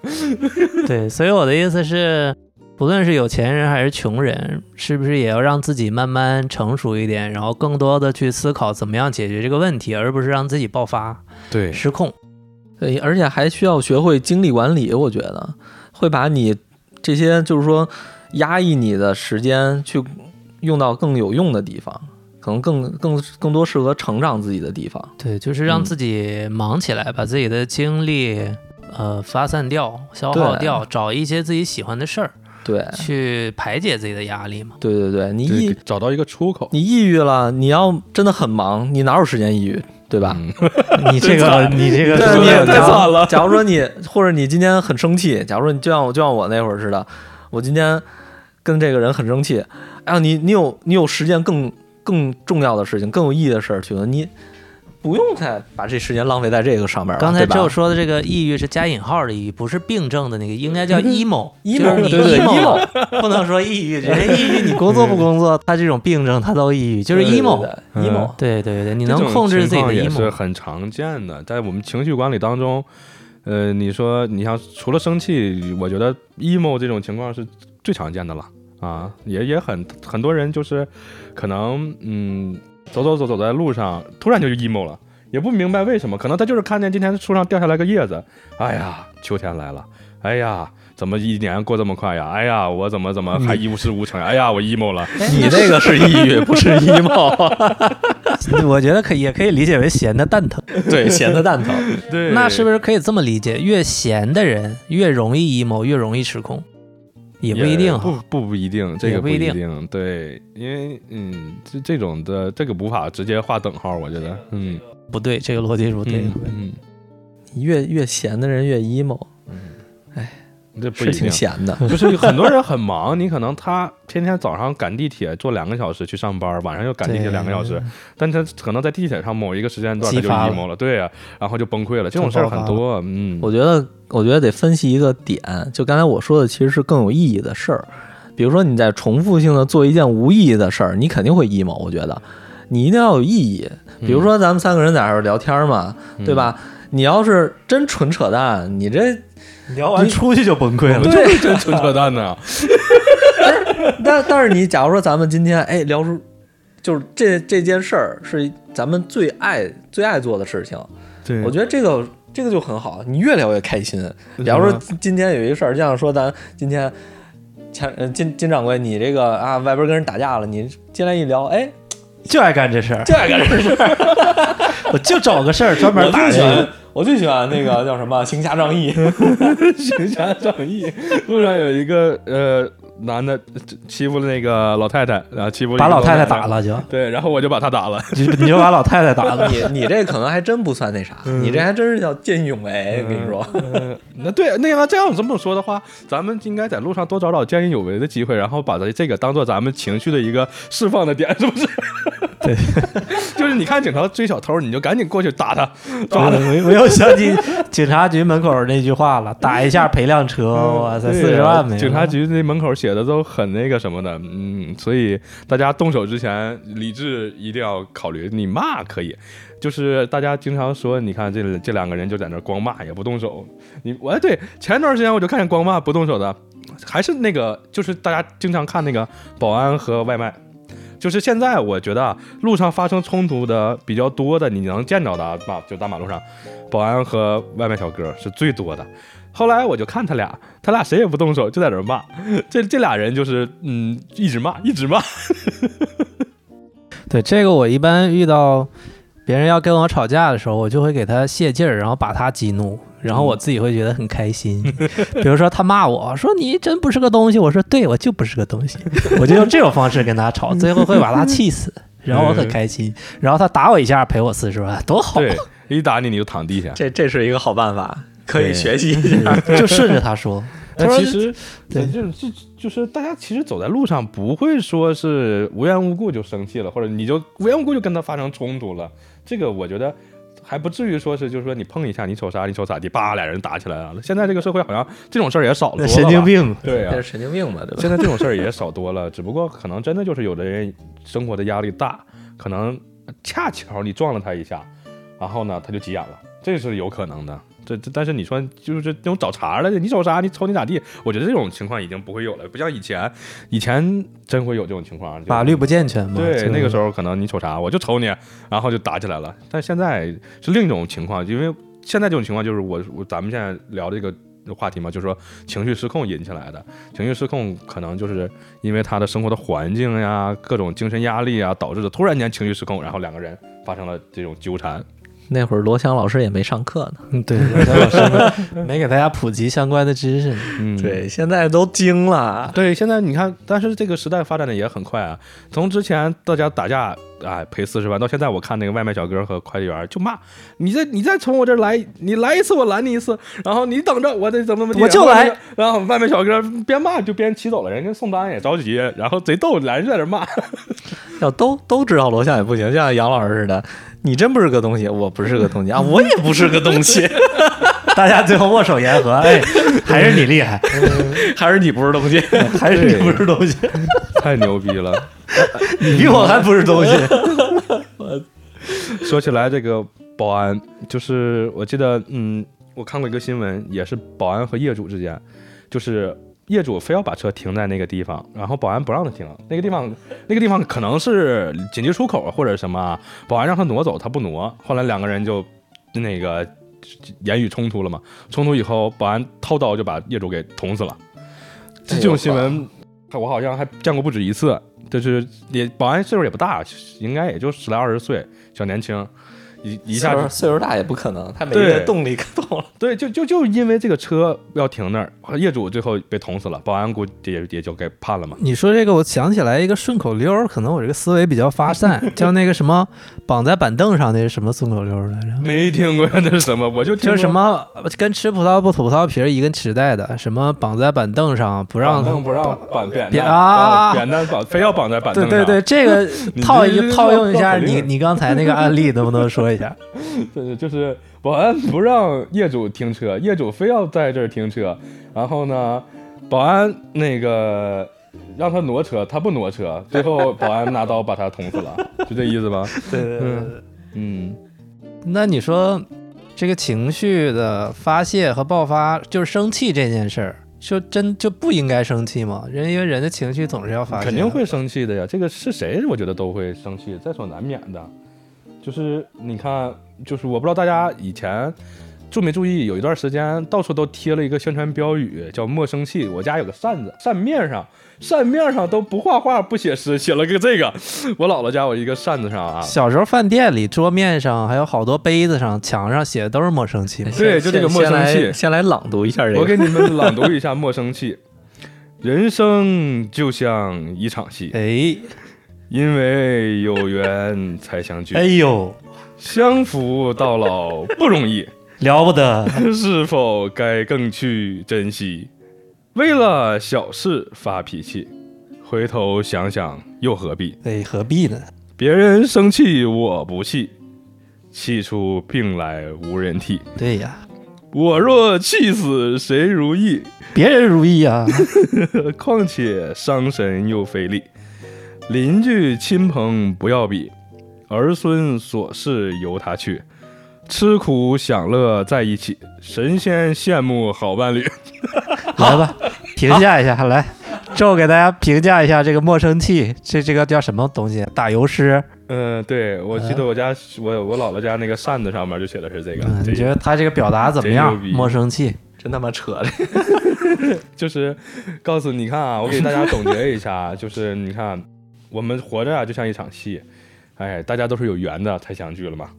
*laughs* 对，所以我的意思是。不论是有钱人还是穷人，是不是也要让自己慢慢成熟一点，然后更多的去思考怎么样解决这个问题，而不是让自己爆发、对失控。对，而且还需要学会精力管理。我觉得会把你这些就是说压抑你的时间去用到更有用的地方，可能更更更多适合成长自己的地方。对，就是让自己忙起来，把自己的精力呃发散掉、消耗掉，找一些自己喜欢的事儿。对，去排解自己的压力嘛。对对对，你抑找到一个出口。你抑郁了，你要真的很忙，你哪有时间抑郁，对吧？*laughs* 你这个，你这个，*laughs* 你太惨了。假如说你，或者你今天很生气，假如说你就像我，就像我那会儿似的，我今天跟这个人很生气。哎呀，你你有你有时间更更重要的事情，更有意义的事儿去了，你不用再把这时间浪费在这个上面了。刚才对吧就说的这个抑郁是加引号的抑郁，不是病症的那个，应该叫 emo，emo，就是你对对 emo，*laughs* 不能说抑郁，人家 *laughs* 抑郁你工作不工作，他这种病症他都抑郁，就是 emo。emo，对对对，你能控制自己的 emo 是。很常见的，在我们情绪管理当中，呃，你说你像除了生气，我觉得 emo 这种情况是最常见的了啊，也也很很多人就是可能嗯走走走走在路上，突然就 emo 了。也不明白为什么，可能他就是看见今天树上掉下来个叶子，哎呀，秋天来了，哎呀，怎么一年过这么快呀？哎呀，我怎么怎么还一无事无成呀？哎呀，我 emo 了。你那个是抑郁，不是 emo。*laughs* 我觉得可也可以理解为闲的蛋疼。*laughs* 对，闲的蛋疼。*laughs* 对，那是不是可以这么理解？越闲的人越容易 emo，越容易失控？也不一定不。不不一定，这个不一定定。对，因为嗯，这这种的这个无法直接画等号，我觉得，嗯，不对，这个逻辑是不对。嗯嗯越越闲的人越 emo，嗯，这不是挺一定。闲的。就是很多人很忙，你可能他天天早上赶地铁坐两个小时去上班，晚上又赶地铁两个小时，但他可能在地铁上某一个时间段他就 emo 了，对呀、然后就崩溃了，这种事儿很多，嗯，我觉得，我觉得得分析一个点，就刚才我说的，其实是更有意义的事儿。比如说你在重复性的做一件无意义的事儿，你肯定会 emo。我觉得你一定要有意义。比如说咱们三个人在这儿聊天嘛，嗯对？吧？你要是真纯扯淡，你这聊完出去就崩溃我们就是真纯扯淡呢，*laughs* 但但是你假如说咱们今天哎聊出，就是这这件事儿是咱们最爱最爱做的事情，对我觉得这个这个就很好，你越聊越开心。比方说今天有一个事儿，就像说咱今天前呃金金掌柜，你这个啊外边跟人打架了，你进来一聊，哎，就爱干这事儿，就爱干这事儿，我就找个事儿专门我打人最喜欢。我最喜欢那个叫什么行侠仗义，*laughs* 行侠仗义。路上有一个呃男的欺负了那个老太太，然后欺负把老太太打，了就，对，然后我就把他打了。*laughs* 你就你就把老太太打了。你 *laughs* 你这可能还真不算那啥，你这还真是叫见义勇为，我跟你说。嗯，*laughs* 那对，那要这样这么说的话，咱们应该在路上多找找见义勇为的机会，然后把这这个当做咱们情绪的一个释放的点，是不是？对，就是你看警察追小偷，你就赶紧过去打他，抓他。我我又想起警察局门口那句话了，打一下赔辆车，哇塞，四十万没。警察局那门口写写的都很那个什么的，嗯，所以大家动手之前理智一定要考虑。你骂可以，就是大家经常说，你看这这两个人就在那光骂也不动手。你我哎对，前段时间我就看见光骂不动手的，还是那个就是大家经常看那个保安和外卖。就是现在，我觉得，路上发生冲突的比较多的，你能见着的啊马就大马路上，保安和外卖小哥是最多的。后来我就看他俩，他俩谁也不动手，就在这儿骂。这这俩人就是嗯，一直骂，一直骂。*laughs* 对这个，我一般遇到别人要跟我吵架的时候，我就会给他泄劲儿，然后把他激怒，然后我自己会觉得很开心。*laughs* 比如说他骂我说你真不是个东西，我说对我就不是个东西，我就用这种方式跟他吵，最后会把他气死，然后我很开心。然后他打我一下赔我四十万，多好，对，一打你你就躺地下。这这是一个好办法，可以学习一下。就顺着他说。*laughs* 他其实，对就就就是大家其实走在路上不会说是无缘无故就生气了，或者你就无缘无故就跟他发生冲突了。这个我觉得还不至于说是就是说你碰一下你瞅啥你瞅咋地，叭俩人打起来了。现在这个社会好像这种事儿也少多了。神经病，对啊这，是神经病嘛，对吧？现在这种事儿也少多了，只不过可能真的就是有的人生活的压力大，可能恰巧你撞了他一下，然后呢他就急眼了，这是有可能的。这这，但是你说就是这种找茬儿的，你瞅啥？你瞅你咋地？我觉得这种情况已经不会有了，不像以前，以前真会有这种情况，法律不健全嘛。对，那个时候可能你瞅啥，我就瞅你，然后就打起来了。但现在是另一种情况，因为现在这种情况就是我我咱们现在聊这个话题嘛，就是说情绪失控引起来的。情绪失控可能就是因为他的生活的环境呀、各种精神压力啊导致的，突然间情绪失控，然后两个人发生了这种纠缠。那会儿罗翔老师也没上课呢。对，罗翔老师没没给大家普及相关的知识。嗯，对，现在都精了。对，现在你看，但是这个时代发展的也很快啊。从之前大家打架哎赔四十万。到现在我看那个外卖小哥和快递员就骂你再你再从我这儿来，你来一次我拦你一次，然后你等着我得怎么怎么地，我就来然。然后外卖小哥边骂就边骑走了，人家送单也着急，然后贼逗，俩人在那骂。*laughs* 要都都知道楼下也不行，像杨老师似的，你真不是个东西，我不是个东西啊，我也不是个东西，*laughs* 大家最后握手言和，*laughs* 哎，还是你厉害，还是你不是东西，*laughs* 还是你不是东西，太牛逼了！你比我还不是东西。*laughs* 说起来，这个保安，就是我记得，嗯，我看过一个新闻，也是保安和业主之间，就是业主非要把车停在那个地方，然后保安不让他停，那个地方，那个地方可能是紧急出口或者什么，保安让他挪走，他不挪，后来两个人就那个言语冲突了嘛，冲突以后，保安掏刀就把业主给捅死了。这这种新闻，我好像还见过不止一次。就是也保安岁数也不大，应该也就十来二十岁，小年轻，一一下岁数大也不可能，他没动力可动了。对，就就就因为这个车要停那儿，业主最后被捅死了，保安估计也也就给判了嘛。你说这个，我想起来一个顺口溜，可能我这个思维比较发散，*laughs* 叫那个什么绑在板凳上那是什么顺口溜来着？没听过那是什么，我就听就是什么跟吃葡萄不吐葡萄皮儿一个时代的，什么绑在板凳上不让板凳不让板扁扁担啊扁担绑非要绑在板凳上。对对对，这个 *laughs* 套一套用一下你你刚才那个案例，能不能说一下？*laughs* 对，就是保安不让业主停车，业主非要在这儿停车，然后呢，保安那个让他挪车，他不挪车，最后保安拿刀把他捅死了，就这意思吧？*laughs* 对对对嗯，那你说这个情绪的发泄和爆发，就是生气这件事儿，就真就不应该生气吗？人因为人的情绪总是要发泄，肯定会生气的呀，这个是谁，我觉得都会生气，在所难免的。就是你看，就是我不知道大家以前注没注意，有一段时间到处都贴了一个宣传标语，叫“莫生气”。我家有个扇子，扇面上，扇面上都不画画不写诗，写了个这个。*laughs* 我姥姥家有一个扇子上啊，小时候饭店里桌面上还有好多杯子上、墙上写的都是莫生气。对就这个先莫生气先来先来朗读一下这个。我给你们朗读一下《莫生气》。人生就像一场戏，哎因为有缘才相聚。哎呦，相扶到老不容易，*laughs* 了不得！是否该更去珍惜？为了小事发脾气，回头想想又何必？哎，何必呢？别人生气我不气，气出病来无人替。对呀，我若气死谁如意？别人如意啊。*laughs* 况且伤神又费力。邻居亲朋不要比，儿孙琐事由他去。吃苦享乐在一起，神仙羡慕好伴侣。*laughs* 来吧，评价一下，来，*laughs* 周给大家评价一下这个陌生气，这这个叫什么东西？打油诗。嗯，对，我记得我家我我姥姥家那个扇子上面就写的是这个。嗯，你觉得他这个表达怎么样真？牛逼莫生气。真他妈扯的。*laughs* 就是告诉你看啊，我给大家总结一下，就是你看我们活着啊，就像一场戏，哎，大家都是有缘的才相聚了嘛。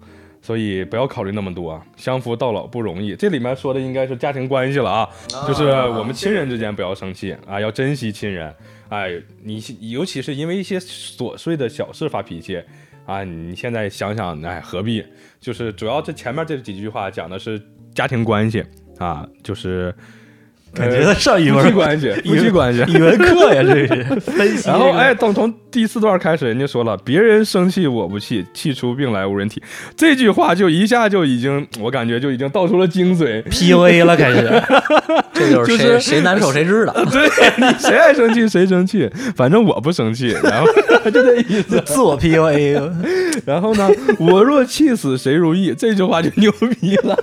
所以不要考虑那么多，相扶到老不容易。这里面说的应该是家庭关系了啊，就是我们亲人之间不要生气啊，要珍惜亲人。哎，你尤其是因为一些琐碎的小事发脾气啊，你现在想想，哎，何必？就是主要这前面这几句话讲的是家庭关系啊，就是感觉在上语夫妻文关系，*laughs* 夫妻关系。语文课呀，这是 *laughs* 分析。然后，哎，等从第四段开始，人家说了，别人生气我不气，气出病来无人替。这句话就一下就已经，我感觉就已经道出了精髓。PUA 了，*laughs* 开始。这就是谁、就是谁难受谁知道。*laughs* 对你谁爱生气谁生气，反正我不生气。然后 *laughs* 就这意思。自我 PUA。然后呢，我若气死谁如意，这句话就牛逼了。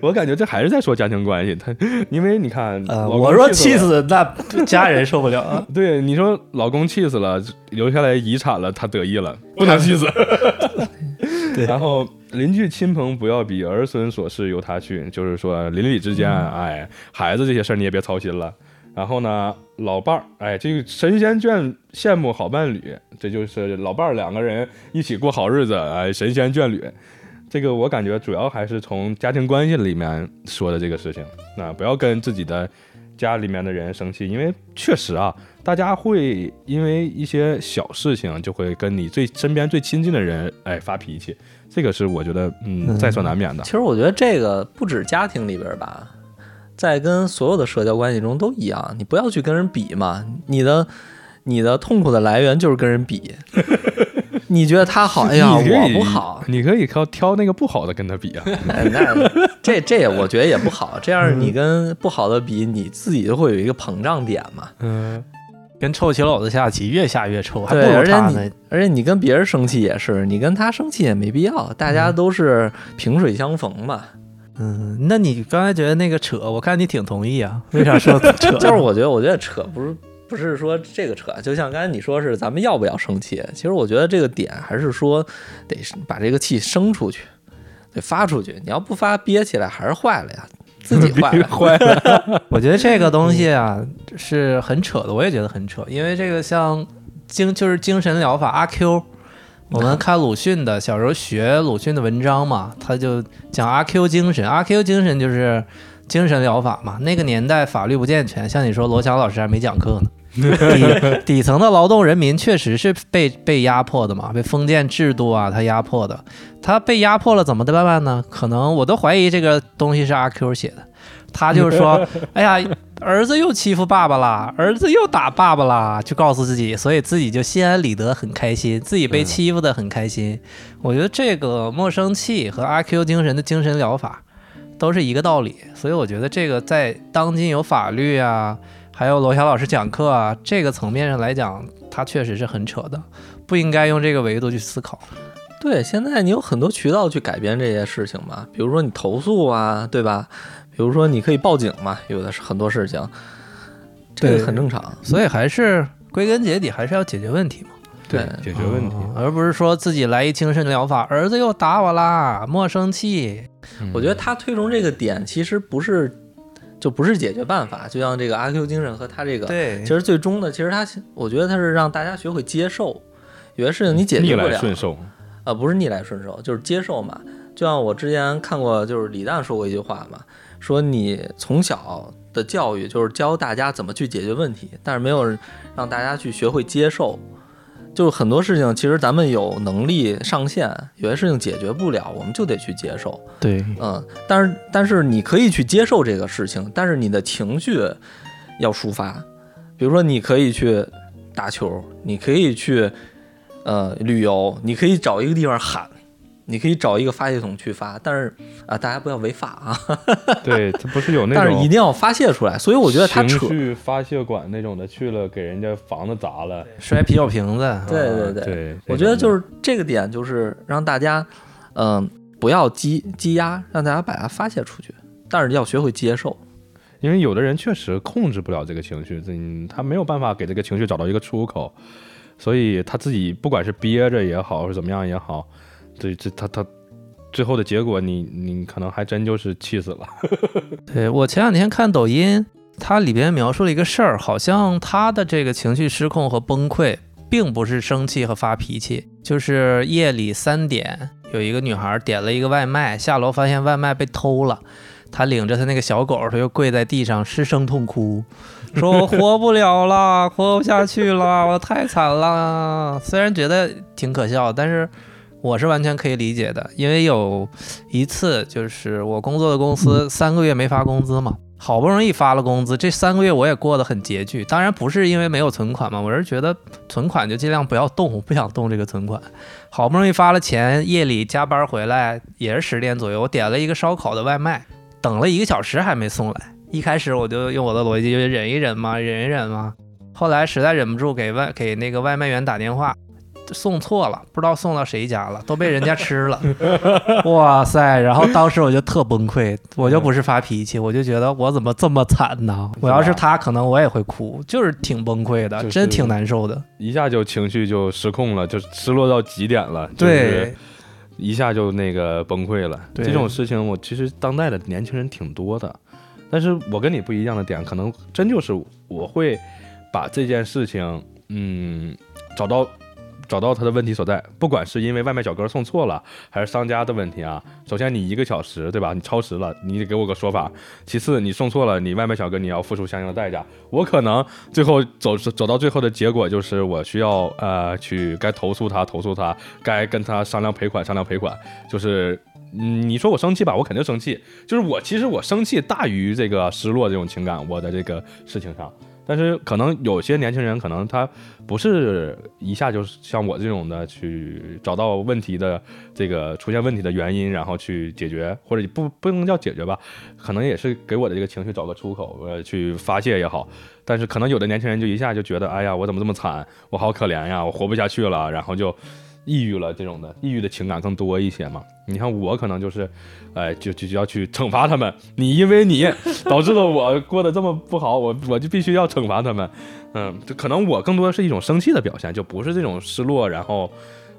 我感觉这还是在说家庭关系。他因为你看，呃，我若气气死，那家人受不了啊。对，你说老公气死了，留下来遗产了，他得意了，不能气死。*laughs* 对然后邻居亲朋不要比，儿孙琐事由他去，就是说邻里之间，哎，孩子这些事儿你也别操心了。然后呢，老伴儿，哎，这个神仙眷羡慕好伴侣，这就是老伴儿两个人一起过好日子，哎，神仙眷侣。这个我感觉主要还是从家庭关系里面说的这个事情，那不要跟自己的家里面的人生气，因为确实啊，大家会因为一些小事情就会跟你最身边最亲近的人哎发脾气，这个是我觉得嗯在所难免的其。实我觉得这个不止家庭里边吧，在跟所有的社交关系中都一样，你不要去跟人比嘛，你的你的痛苦的来源就是跟人比。你觉得他好，哎呀，我不好，你可以挑挑那个不好的跟他比啊。那 *laughs* 那这这也我觉得也不好，这样你跟不好的比，你自己就会有一个膨胀点嘛。嗯，跟臭棋篓子下棋，越下越臭，还不对，如而且你他呢。而且你跟别人生气也是，你跟他生气也没必要，大家都是萍水相逢嘛。嗯，那你刚才觉得那个扯，我看你挺同意啊，为啥说 *laughs* 扯？就是我觉得，我觉得扯不是不是说这个扯，就像刚才你说是咱们要不要生气，其实我觉得这个点还是说得是把这个气生出去，得发出去。你要不发，憋起来还是坏了呀，自己坏了。坏了。*laughs* 我觉得这个东西啊是很扯的，我也觉得很扯，因为这个像精就是精神疗法阿 Q，我们看鲁迅的小时候学鲁迅的文章嘛，他就讲阿 Q 精神，阿 Q 精神就是精神疗法嘛。那个年代法律不健全，像你说罗翔老师还没讲课呢。*laughs* 底底层的劳动人民确实是被被压迫的嘛，被封建制度啊他压迫的。他被压迫了怎么办办呢？可能我都怀疑这个东西是阿 Q 写的。他就是说：“哎呀，儿子又欺负爸爸啦，儿子又打爸爸啦，就告诉自己，所以自己就心安理得，很开心，自己被欺负的很开心。我觉得这个莫生气和阿 Q 精神的精神疗法都是一个道理，所以我觉得这个在当今有法律啊，还有罗翔老师讲课啊这个层面上来讲，他确实是很扯的，不应该用这个维度去思考。对，现在你有很多渠道去改变这些事情嘛，比如说你投诉啊，对吧？比如说你可以报警嘛，有的是很多事情，这个很正常。所以还是归根结底还是要解决问题嘛。对，解决问题。哦而不是说自己来一精神疗法，儿子又打我啦，莫生气。嗯我觉得他推崇这个点其实不是，就不是解决办法。就像这个阿 Q 精神和他这个，对其实最终的，其实他，我觉得他是让大家学会接受，有些事情你解决不了，来顺受。啊，不是逆来顺受，就是接受嘛。就像我之前看过，就是李诞说过一句话嘛，说你从小的教育就是教大家怎么去解决问题，但是没有让大家去学会接受。就是很多事情，其实咱们有能力上限，有些事情解决不了，我们就得去接受。对，嗯，但是但是你可以去接受这个事情，但是你的情绪要抒发。比如说，你可以去打球，你可以去呃旅游，你可以找一个地方喊，你可以找一个发泄筒去发，但是啊、大家不要违法啊，*laughs* 对，他不是有那种但是一定要发泄出来。所以我觉得他情扯，绪发泄馆那种的，去了给人家房子砸了。摔啤酒瓶子。对对啊对对，我觉得就是是这个点，就是让大家嗯、不要积积压，让大家把它发泄出去，但是要学会接受。因为有的人确实控制不了这个情绪，嗯，他没有办法给这个情绪找到一个出口，所以他自己不管是憋着也好，是怎么样也好，这这他他最后的结果你，你可能还真就是气死了。*laughs* 对我前两天看抖音，它里边描述了一个事儿，好像他的这个情绪失控和崩溃，并不是生气和发脾气，就是夜里三点，有一个女孩点了一个外卖，下楼发现外卖被偷了。他领着他那个小狗，他就跪在地上失声痛哭，说：“我活不了了，活不下去了，我太惨了。”虽然觉得挺可笑，但是我是完全可以理解的，因为有一次就是我工作的公司三个月没发工资嘛，好不容易发了工资，这三个月我也过得很拮据。当然不是因为没有存款嘛，我是觉得存款就尽量不要动，我 *laughs* 不想动这个存款。好不容易发了钱，夜里加班回来也是十点左右，我点了一个烧烤的外卖，等了一个小时还没送来。一开始我就用我的逻辑，就忍一忍嘛，忍一忍嘛。后来实在忍不住，给外给那个外卖员打电话，送错了，不知道送到谁家了，都被人家吃了。*laughs* 哇塞！然后当时我就特崩溃，我就不是发脾气，我就觉得我怎么这么惨呢？我要是他，可能我也会哭，就是挺崩溃的，就是真挺难受的。一下就情绪就失控了，就失落到极点了，就是对，一下就那个崩溃了。这种事情，我其实当代的年轻人挺多的，但是我跟你不一样的点，可能真就是我会把这件事情，嗯，找到找到他的问题所在，不管是因为外卖小哥送错了，还是商家的问题啊。首先你一个小时对吧？你超时了，你得给我个说法。其次你送错了，你外卖小哥你要付出相应的代价。我可能最后走走到最后的结果就是我需要呃去该投诉他投诉他，该跟他商量赔款商量赔款，就是。嗯，你说我生气吧，我肯定生气。就是我其实我生气大于这个失落这种情感，我在这个事情上。但是可能有些年轻人，可能他不是一下就是像我这种的去找到问题的这个出现问题的原因，然后去解决，或者不不能叫解决吧，可能也是给我的这个情绪找个出口，呃，去发泄也好。但是可能有的年轻人就一下就觉得，哎呀，我怎么这么惨，我好可怜呀，我活不下去了，然后就。抑郁了，这种的抑郁的情感更多一些嘛？你看我可能就是，哎，就就就要去惩罚他们。你因为你 *laughs* 导致了我过得这么不好，我我就必须要惩罚他们。嗯，就可能我更多的是一种生气的表现，就不是这种失落，然后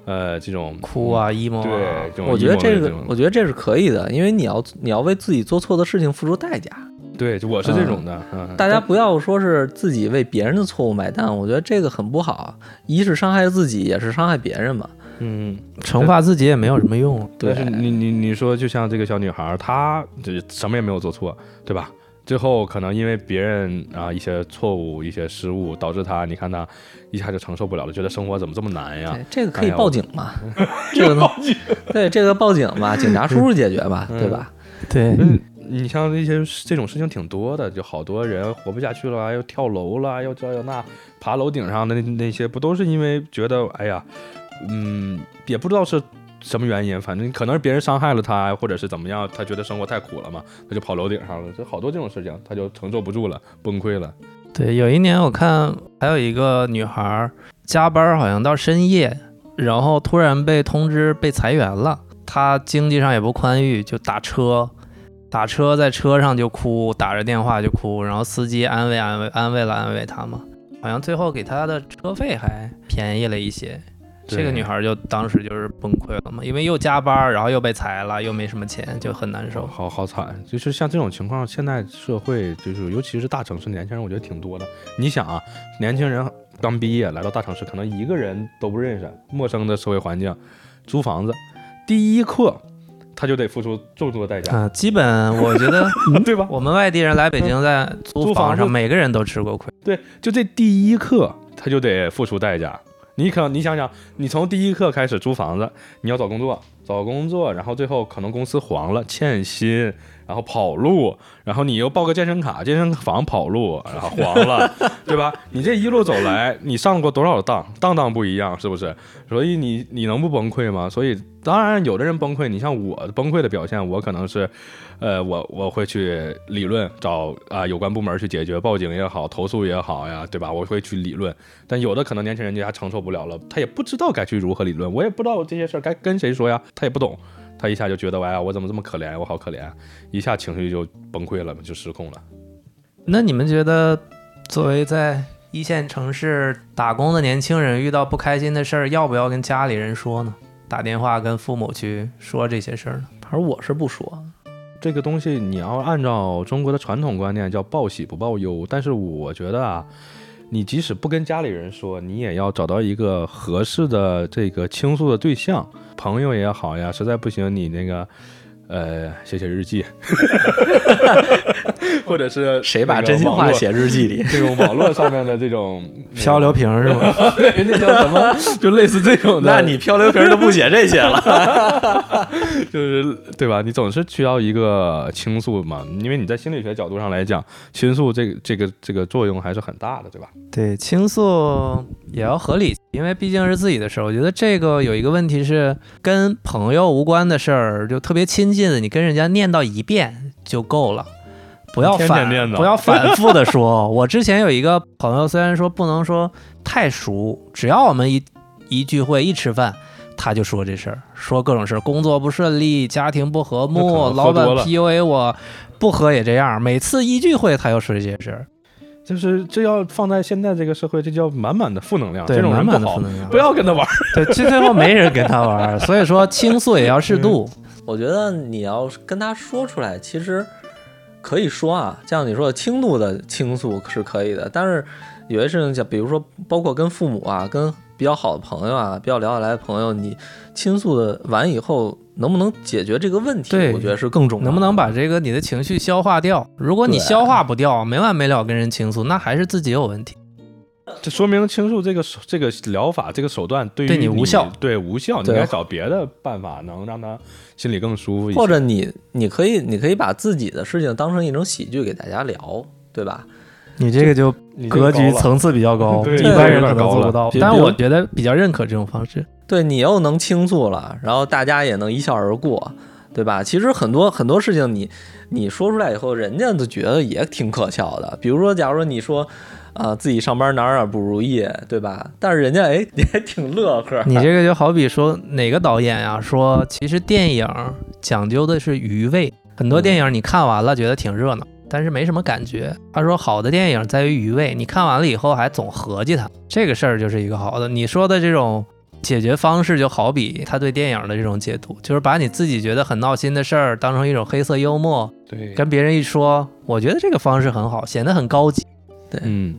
呃这种哭啊 emo。对，我觉得这个我觉得这是可以的，因为你要你要为自己做错的事情付出代价。对，我是这种的。嗯，大家不要说是自己为别人的错误买单，我觉得这个很不好。一是伤害自己，也是伤害别人嘛。嗯，惩罚自己也没有什么用。对，你你你说，就像这个小女孩，她这什么也没有做错，对吧？最后可能因为别人啊一些错误、一些失误，导致她，你看她一下就承受不了了，觉得生活怎么这么难呀？这个可以报警嘛？*laughs* 这个报警？对，这个报警嘛，警察叔叔解决吧，对吧？对。你像那些这种事情挺多的，就好多人活不下去了，又跳楼了，又这又那，爬楼顶上的那那些，不都是因为觉得，哎呀，嗯，也不知道是什么原因，反正可能是别人伤害了他，或者是怎么样，他觉得生活太苦了嘛，他就跑楼顶上了。就好多这种事情，他就承受不住了，崩溃了。对，有一年我看还有一个女孩加班，好像到深夜，然后突然被通知被裁员了，她经济上也不宽裕，就打车。打车在车上就哭，打着电话就哭，然后司机安慰安慰安慰了安慰他嘛，好像最后给他的车费还便宜了一些。这个女孩就当时就是崩溃了嘛，因为又加班，然后又被裁了，又没什么钱，就很难受。好好惨，就是像这种情况，现在社会就是尤其是大城市年轻人，我觉得挺多的。你想啊，年轻人刚毕业来到大城市，可能一个人都不认识，陌生的社会环境，租房子，第一课。他就得付出重重的代价啊！基本我觉得，*laughs* 对吧？我们外地人来北京，在租房上，每个人都吃过亏。对，就这第一课，他就得付出代价。你可你想想，你从第一课开始租房子，你要找工作，找工作，然后最后可能公司黄了，欠薪。然后跑路，然后你又报个健身卡，健身房跑路，然后黄了，*laughs* 对吧？你这一路走来，你上过多少当？当当不一样，是不是？所以你你能不崩溃吗？所以当然，有的人崩溃，你像我崩溃的表现，我可能是，呃，我我会去理论，找啊有关部门去解决，报警也好，投诉也好呀，对吧？我会去理论。但有的可能年轻人家承受不了了，他也不知道该去如何理论，我也不知道这些事儿该跟谁说呀，他也不懂。他一下就觉得，哎呀，我怎么这么可怜？我好可怜，一下情绪就崩溃了，就失控了。那你们觉得，作为在一线城市打工的年轻人，遇到不开心的事儿，要不要跟家里人说呢？打电话跟父母去说这些事儿呢？反正我是不说。这个东西你要按照中国的传统观念，叫报喜不报忧。但是我觉得啊。你即使不跟家里人说，你也要找到一个合适的这个倾诉的对象，朋友也好呀。实在不行，你那个。呃，写写日记，*laughs* 或者是谁把真心话写日记里？这种 *laughs* 网络上面的这种 *laughs* 漂流瓶是吗？对，那叫什么？就类似这种的。那你漂流瓶都不写这些了，就是对吧？你总是需要一个倾诉嘛，因为你在心理学角度上来讲，倾诉这个这个这个作用还是很大的，对吧？对，倾诉也要合理，因为毕竟是自己的事儿。我觉得这个有一个问题是跟朋友无关的事儿，就特别亲。近的，你跟人家念叨一遍就够了，不要反不要反复的说。*laughs* 我之前有一个朋友，虽然说不能说太熟，只要我们一一聚会一吃饭，他就说这事儿，说各种事儿，工作不顺利，家庭不和睦，老板 PUA 我，不喝也这样。每次一聚会，他又说这些事儿，就是这要放在现在这个社会，这叫满满的负能量。对，满满的负能量，不要跟他玩。对，最最后没人跟他玩，所以说倾诉也要适度。我觉得你要跟他说出来，其实可以说啊，像你说的轻度的倾诉是可以的，但是有些事情，像比如说，包括跟父母啊、跟比较好的朋友啊，比较聊得来的朋友，你倾诉的完以后，能不能解决这个问题？我觉得是更重要的。能不能把这个你的情绪消化掉？如果你消化不掉，没完没了跟人倾诉，那还是自己有问题。*laughs* 这说明倾诉这个手这个疗法这个手段对于对你无效，对无效，你该找别的办法，能让他心里更舒服一些。或者你你可以你可以把自己的事情当成一种喜剧给大家聊，对吧？你这个就格局层次比较高，对一般人可能有点高了做不到。但我觉得比较认可这种方式。对你又能倾诉了，然后大家也能一笑而过，对吧？其实很多很多事情你你说出来以后，人家都觉得也挺可笑的。比如说，假如说你说。啊、自己上班哪儿哪儿不如意，对吧？但是人家哎 *laughs* 也挺乐呵。你这个就好比说哪个导演呀、说其实电影讲究的是余味，很多电影你看完了觉得挺热闹，但是没什么感觉。他说好的电影在于余味，你看完了以后还总合计它，这个事儿就是一个好的。你说的这种解决方式就好比他对电影的这种解读，就是把你自己觉得很闹心的事儿当成一种黑色幽默，对，跟别人一说，我觉得这个方式很好，显得很高级。对嗯，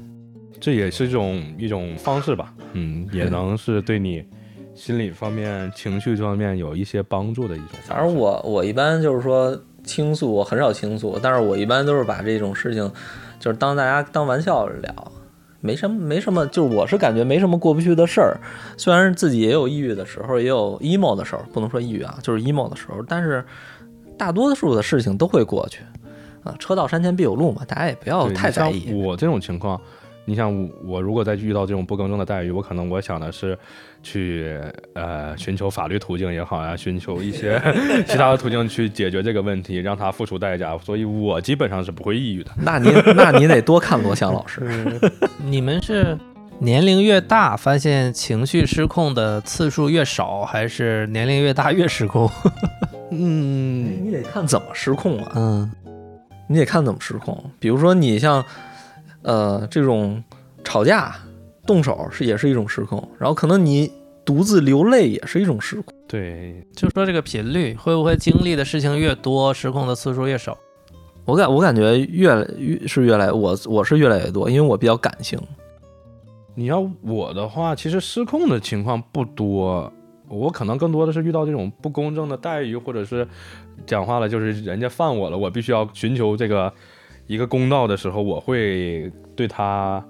这也是一种一种方式吧，嗯，也能是对你心理方面、情绪这方面有一些帮助的一种。反正我我一般就是说倾诉，我很少倾诉，但是我一般都是把这种事情就是当大家当玩笑聊，没什么没什么，就是我是感觉没什么过不去的事儿。虽然自己也有抑郁的时候，也有 emo 的时候，不能说抑郁啊，就是 emo 的时候，但是大多数的事情都会过去。啊，车到山前必有路嘛，大家也不要太在意。像我这种情况，你像我我如果再遇到这种不公正的待遇，我可能我想的是去呃寻求法律途径也好呀、寻求一些 *laughs* 其他的途径去解决这个问题，让他付出代价。所以我基本上是不会抑郁的。那你那你得多看罗翔老师。你们是年龄越大，发现情绪失控的次数越少，还是年龄越大越失控？*laughs* 嗯，你得看怎么失控啊。嗯，你得看怎么失控。比如说你像，呃，这种吵架、动手是也是一种失控，然后可能你独自流泪也是一种失控。对，就说这个频率，会不会经历的事情越多，失控的次数越少？我感我感觉越来越是越来我我是越来越多，因为我比较感性。你要我的话，其实失控的情况不多，我可能更多的是遇到这种不公正的待遇，或者是讲话了就是人家犯我了，我必须要寻求这个一个公道的时候，我会对他，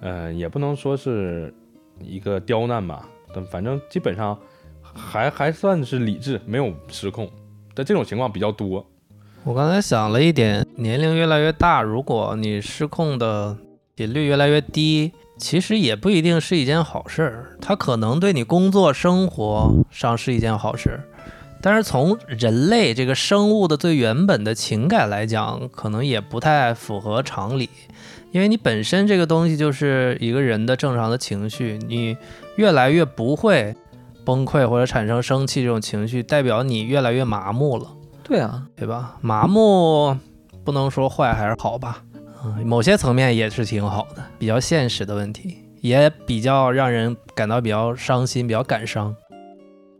呃，也不能说是一个刁难吧，但反正基本上还还算是理智，没有失控，但这种情况比较多。我刚才想了一点，年龄越来越大，如果你失控的频率越来越低，其实也不一定是一件好事儿。它可能对你工作生活上是一件好事儿，但是从人类这个生物的最原本的情感来讲，可能也不太符合常理。因为你本身这个东西就是一个人的正常的情绪，你越来越不会崩溃或者产生生气这种情绪，代表你越来越麻木了。对啊，对吧？麻木不能说坏还是好吧，嗯，某些层面也是挺好的，比较现实的问题，也比较让人感到比较伤心、比较感伤、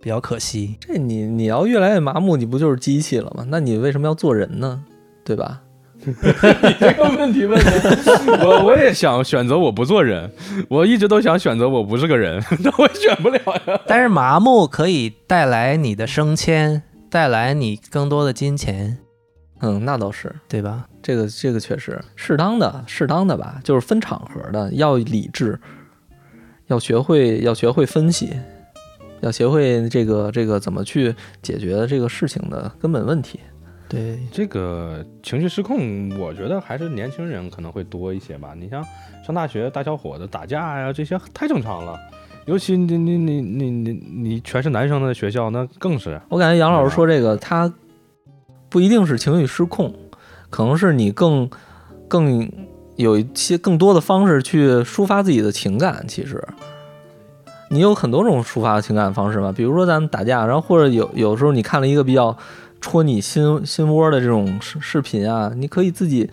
比较可惜。这你你要越来越麻木，你不就是机器了吗？那你为什么要做人呢？对吧？*laughs* 这个问题问的，*laughs* 我我也想选择我不做人，我一直都想选择我不是个人，*laughs* 那我选不了呀。但是麻木可以带来你的升迁，带来你更多的金钱，嗯，那倒是，对吧？这个这个确实适当的适当的吧，就是分场合的，要理智，要学会要学会分析，要学会这个这个怎么去解决这个事情的根本问题。对，这个情绪失控，我觉得还是年轻人可能会多一些吧。你像上大学大小伙子打架呀，这些太正常了。尤其你你你你你你全是男生的学校，那更是。我感觉杨老师说这个，他不一定是情绪失控，可能是你更更有一些更多的方式去抒发自己的情感。其实你有很多种抒发情感方式嘛，比如说咱们打架，然后或者有有时候你看了一个比较戳你心心窝的这种视视频啊，你可以自己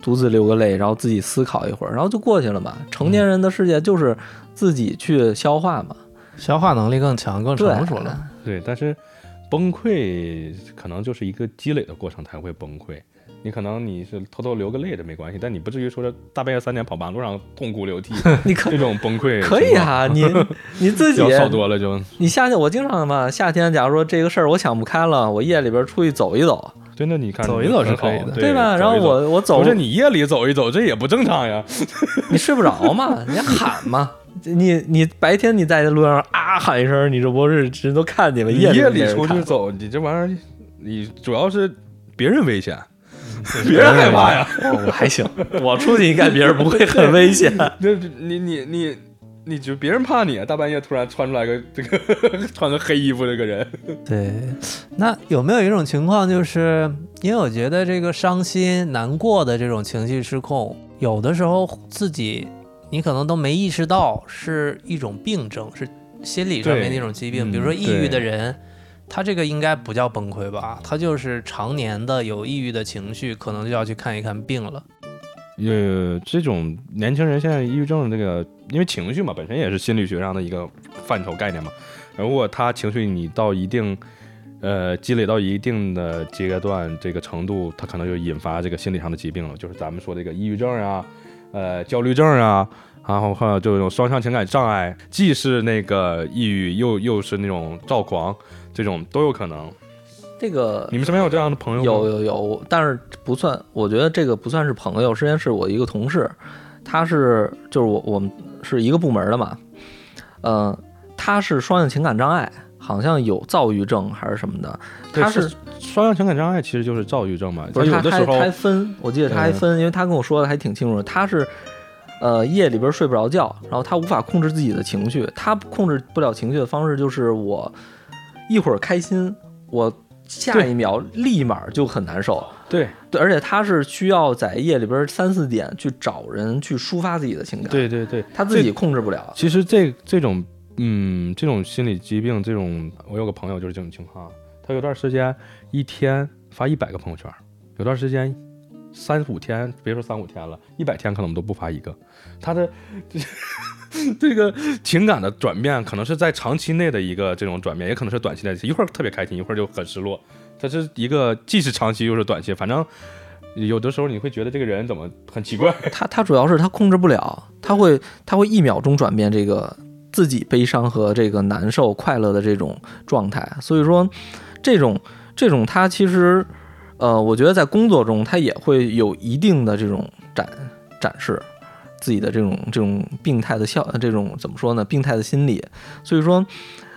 独自流个泪，然后自己思考一会儿，然后就过去了嘛。成年人的世界就是自己去消化嘛，消化能力更强、更成熟了。对，但是崩溃可能就是一个积累的过程才会崩溃。你可能你是偷偷流个泪的没关系，但你不至于说是大半夜三点跑马路上痛哭流涕 *laughs* 你可这种崩溃 *laughs* 可以啊，你你自己 *laughs* 多了就你夏天我经常嘛，夏天假如说这个事儿我想不开了，我夜里边出去走一走，真的你看走一走是可以的对吧？然后我我走不，是你夜里走一走，这也不正常呀。你睡不着嘛，你喊嘛。你你白天你在路上啊喊一声，你这不是人都看见了？你夜夜里没人看出去走，你这玩意儿，你主要是别人危险，*laughs* 别人害怕呀。*laughs* 哦我还行，我出去应该别人不会很危险。*laughs* 这这你你你你就别人怕你，大半夜突然穿出来个这个穿个黑衣服这个人，对，那有没有一种情况，就是因为我觉得这个伤心、难过的这种情绪失控，有的时候自己你可能都没意识到是一种病症，是心理上面的一种疾病。比如说嗯抑郁的人，他这个应该不叫崩溃吧？他就是常年的有抑郁的情绪，可能就要去看一看病了。呃，这种年轻人现在抑郁症这个，因为情绪嘛，本身也是心理学上的一个范畴概念嘛。如果他情绪你到一定，呃，积累到一定的阶段，这个程度，他可能就引发这个心理上的疾病了，就是咱们说这个抑郁症啊，呃，焦虑症啊，然后还有这种双向情感障碍，既是那个抑郁，又又是那种躁狂，这种都有可能。这个你们身边有这样的朋友吗？有有有，但是不算，我觉得这个不算是朋友，之前是我一个同事，他是就是我我们是一个部门的嘛，呃，他是双向情感障碍，好像有躁郁症还是什么的，他是双向情感障碍，其实就是躁郁症嘛。不是有的时候他还分，我记得他还分，因为他跟我说的还挺清楚的，他是。呃，夜里边睡不着觉，然后他无法控制自己的情绪。他控制不了情绪的方式就是我一会儿开心，我下一秒立马就很难受。对对，而且他是需要在夜里边三四点去找人去抒发自己的情感，，对对对，他自己控制不了。其实这这种嗯这种心理疾病，这种我有个朋友就是这种情况，他有段时间一天发一百个朋友圈，有段时间三五天，别说三五天了，一百天可能都不发一个。他的 *laughs* 这个情感的转变，可能是在长期内的一个这种转变，也可能是短期内，一会儿特别开心，一会儿就很失落。它是一个既是长期又是短期，反正有的时候你会觉得这个人怎么很奇怪。*laughs* 他他主要是他控制不了，他会他会一秒钟转变这个自己悲伤和这个难受、快乐的这种状态。所以说，这种这种他其实，呃，我觉得在工作中他也会有一定的这种展展示自己的这种这种病态的效，这种怎么说呢？病态的心理。所以说，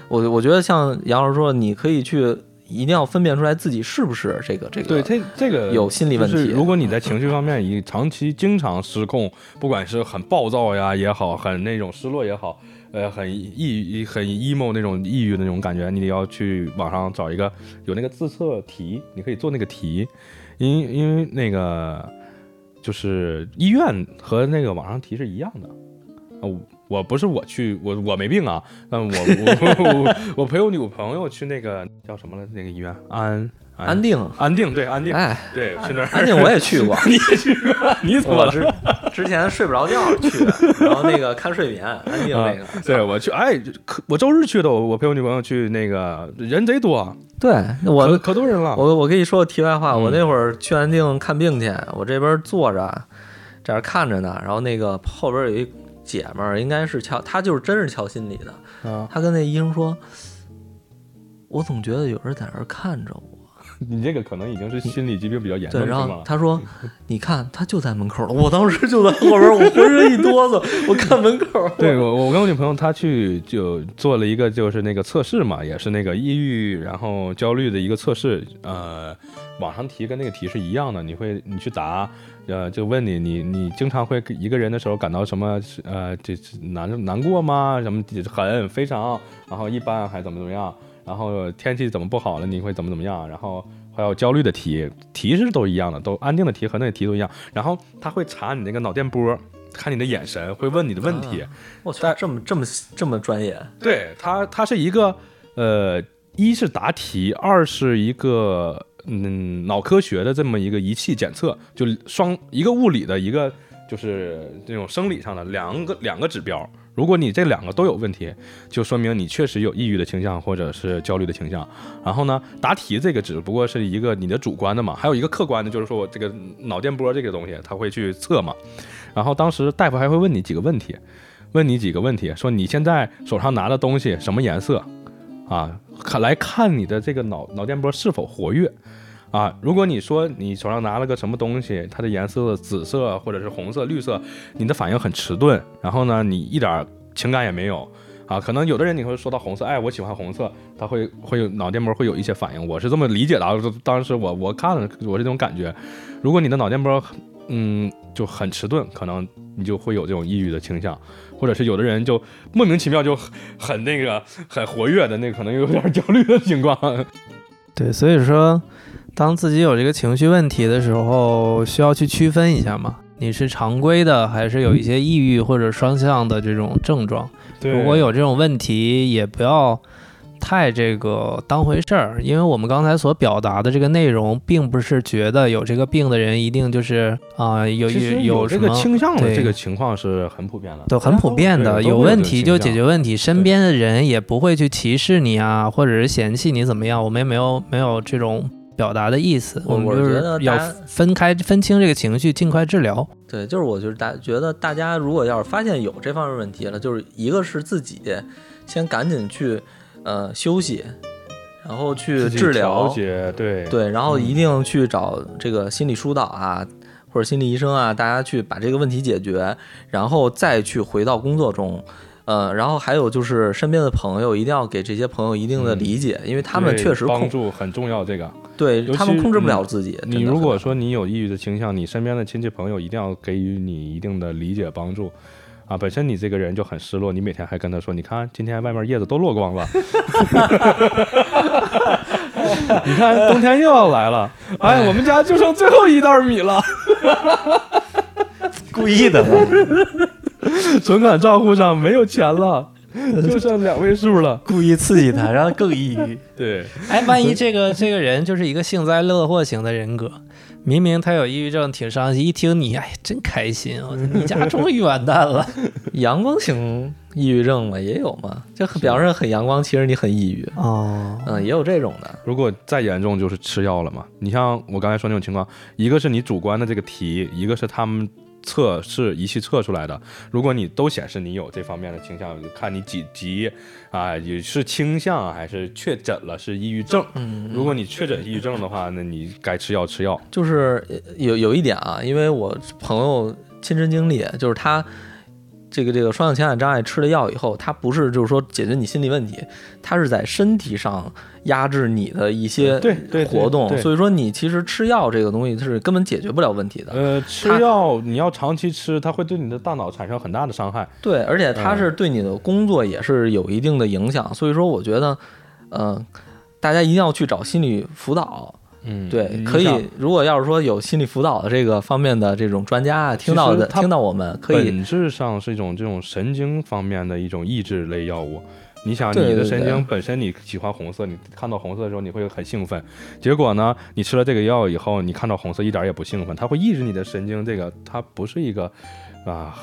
我我觉得像杨老师说，你可以去。一定要分辨出来自己是不是这个这个对，这这个有心理问题就是如果你在情绪方面你长期经常失控，不管是很暴躁呀也好，很那种失落也好，呃，很抑很 emo 那种抑郁的那种感觉，你得要去网上找一个有那个自测题，你可以做那个题，因因为那个就是医院和那个网上题是一样的。哦，我不是我去，我我没病啊，但我我我我陪我女朋友去那个叫什么了？那个医院安安定。安定对安定，哎，对去那儿。安定我也去过，*laughs* 你也去过？你怎么了？我之之前睡不着觉去的，*laughs* 然后那个看睡眠，安静那个。对，我去，哎，我周日去的，我我陪我女朋友去，那个人贼多，对，我可多人了。我我跟你说个题外话，嗯我那会儿去安定看病去，我这边坐着，这儿看着呢，然后那个后边有一姐们儿，应该是瞧，她就是真是瞧心理的，啊，她跟那医生说，我总觉得有人在那儿看着我。*laughs* 你这个可能已经是心理疾病比较严重，对，然后？他说：“你看，他就在门口了。”我当时就在后边，我浑身一哆嗦，我看门口。*laughs* 对我，我跟我女朋友她去就做了一个就是那个测试嘛，也是那个抑郁然后焦虑的一个测试。呃，网上题跟那个题是一样的，你会你去答，呃，就问你你你经常会一个人的时候感到什么呃这这难难过吗？什么很非常，然后一般还怎么怎么样？然后天气怎么不好了，你会怎么怎么样？然后还有焦虑的题，题是都一样的，都安定的题和那个题都一样。然后他会查你那个脑电波，看你的眼神，会问你的问题。我去但，这么这么这么专业，对他，他是一个呃，一是答题，二是一个嗯脑科学的这么一个仪器检测，就双一个物理的一个就是这种生理上的两个两个指标，如果你这两个都有问题，就说明你确实有抑郁的倾向或者是焦虑的倾向。然后呢，答题这个只不过是一个你的主观的嘛，还有一个客观的，就是说我这个脑电波这个东西他会去测嘛。然后当时大夫还会问你几个问题，问你几个问题，说你现在手上拿的东西什么颜色啊？看来看你的这个脑脑电波是否活跃。啊，如果你说你手上拿了个什么东西，它的颜色紫色或者是红色、绿色，你的反应很迟钝，然后呢，你一点情感也没有啊。可能有的人你会说到红色，哎，我喜欢红色，他会会有脑电波会有一些反应，我是这么理解的啊。当时我我看了，我这种感觉。如果你的脑电波嗯就很迟钝，可能你就会有这种抑郁的倾向，或者是有的人就莫名其妙就很那个很活跃的那可能有点焦虑的情况。对，所以说。当自己有这个情绪问题的时候，需要去区分一下嘛？你是常规的，还是有一些抑郁或者双向的这种症状？如果有这种问题，也不要太这个当回事儿，因为我们刚才所表达的这个内容，并不是觉得有这个病的人一定就是啊有有这个倾向的这个情况是很普遍的，都很普遍的。有问题就解决问题，身边的人也不会去歧视你啊，或者是嫌弃你怎么样。我们也没有没有这种。表达的意思，我们就是要分开分清这个情绪，尽快治疗。对，就是我就是大觉得大家如果要是发现有这方面问题了，就是一个是自己先赶紧去呃休息，然后去治疗，对对，然后一定去找这个心理疏导啊或者心理医生啊，大家去把这个问题解决，然后再去回到工作中。呃，然后还有就是身边的朋友一定要给这些朋友一定的理解，因为他们确实帮助很重要。这个对他们控制不了自己。你如果说你有抑郁的倾向，你身边的亲戚朋友一定要给予你一定的理解帮助啊。本身你这个人就很失落，你每天还跟他说，你看今天外面叶子都落光了，*laughs* 你看冬天又要来了，哎，我们家就剩最后一袋米了，故意的。*laughs* 存款账户上没有钱了，就剩两位数了，故意刺激他，让他更抑郁。*laughs* 对，哎，万一这个这个人就是一个幸灾乐祸型的人格，明明他有抑郁症，挺伤心，一听你，哎，真开心，我你家 *laughs* 终于完蛋了。阳光型抑郁症嘛，也有嘛，就表示很阳光，其实你很抑郁。哦，嗯，也有这种的。如果再严重，就是吃药了嘛。你像我刚才说那种情况，一个是你主观的这个题，一个是他们。测试仪器测出来的，如果你都显示你有这方面的倾向，看你几级啊，也是倾向还是确诊了是抑郁症。嗯，如果你确诊抑郁症的话，那你该吃药吃药。就是有有一点啊，因为我朋友亲身经历，就是他。这个这个双向情感障碍吃了药以后，它不是就是说解决你心理问题，它是在身体上压制你的一些活动。所以说你其实吃药这个东西是根本解决不了问题的。呃，吃药你要长期吃，它会对你的大脑产生很大的伤害。对，而且它是对你的工作也是有一定的影响。所以说我觉得，嗯，大家一定要去找心理辅导。嗯，对，可以。如果要是说有心理辅导的这个方面的这种专家啊，听到的听到我们，可以本质上是一种这种神经方面的一种抑制类药物。你想，你的神经本身你喜欢红色，你看到红色的时候你会很兴奋，结果呢，你吃了这个药以后，你看到红色一点也不兴奋，它会抑制你的神经。这个它不是一个啊，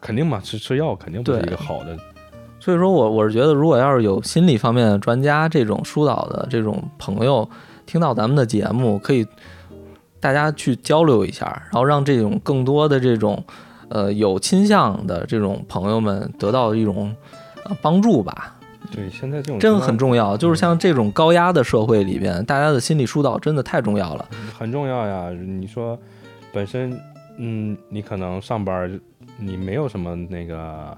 肯定嘛，吃吃药肯定不是一个好的。所以说我我是觉得，如果要是有心理方面的专家这种疏导的这种朋友。听到咱们的节目，可以大家去交流一下，然后让这种更多的这种呃有倾向的这种朋友们得到一种呃帮助吧。对，现在这种真的很重要，就是像这种高压的社会里边，大家的心理疏导真的太重要了。很重要呀！你说本身嗯，你可能上班你没有什么那个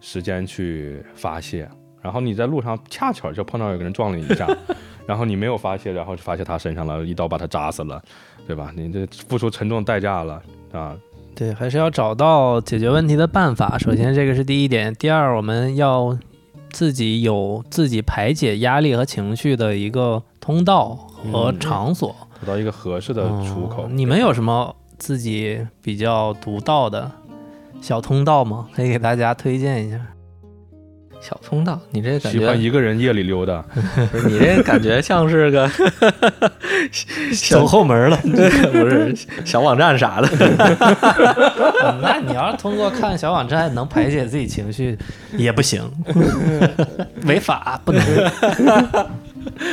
时间去发泄，然后你在路上恰巧就碰到有个人撞了你一下。然后你没有发泄，然后就发泄他身上了，一刀把他扎死了，对吧？你这付出沉重代价了啊！对，还是要找到解决问题的办法。首先，这个是第一点。第二，我们要自己有自己排解压力和情绪的一个通道和场所，找到一个合适的出口。你们有什么自己比较独到的小通道吗？可以给大家推荐一下。小通道，你这感觉，喜欢一个人夜里溜达，*laughs* 你这感觉像是个 *laughs* 走后门了。不是小网站啥的。*laughs* 那你要是通过看小网站能排解自己情绪，也不行，违法不能。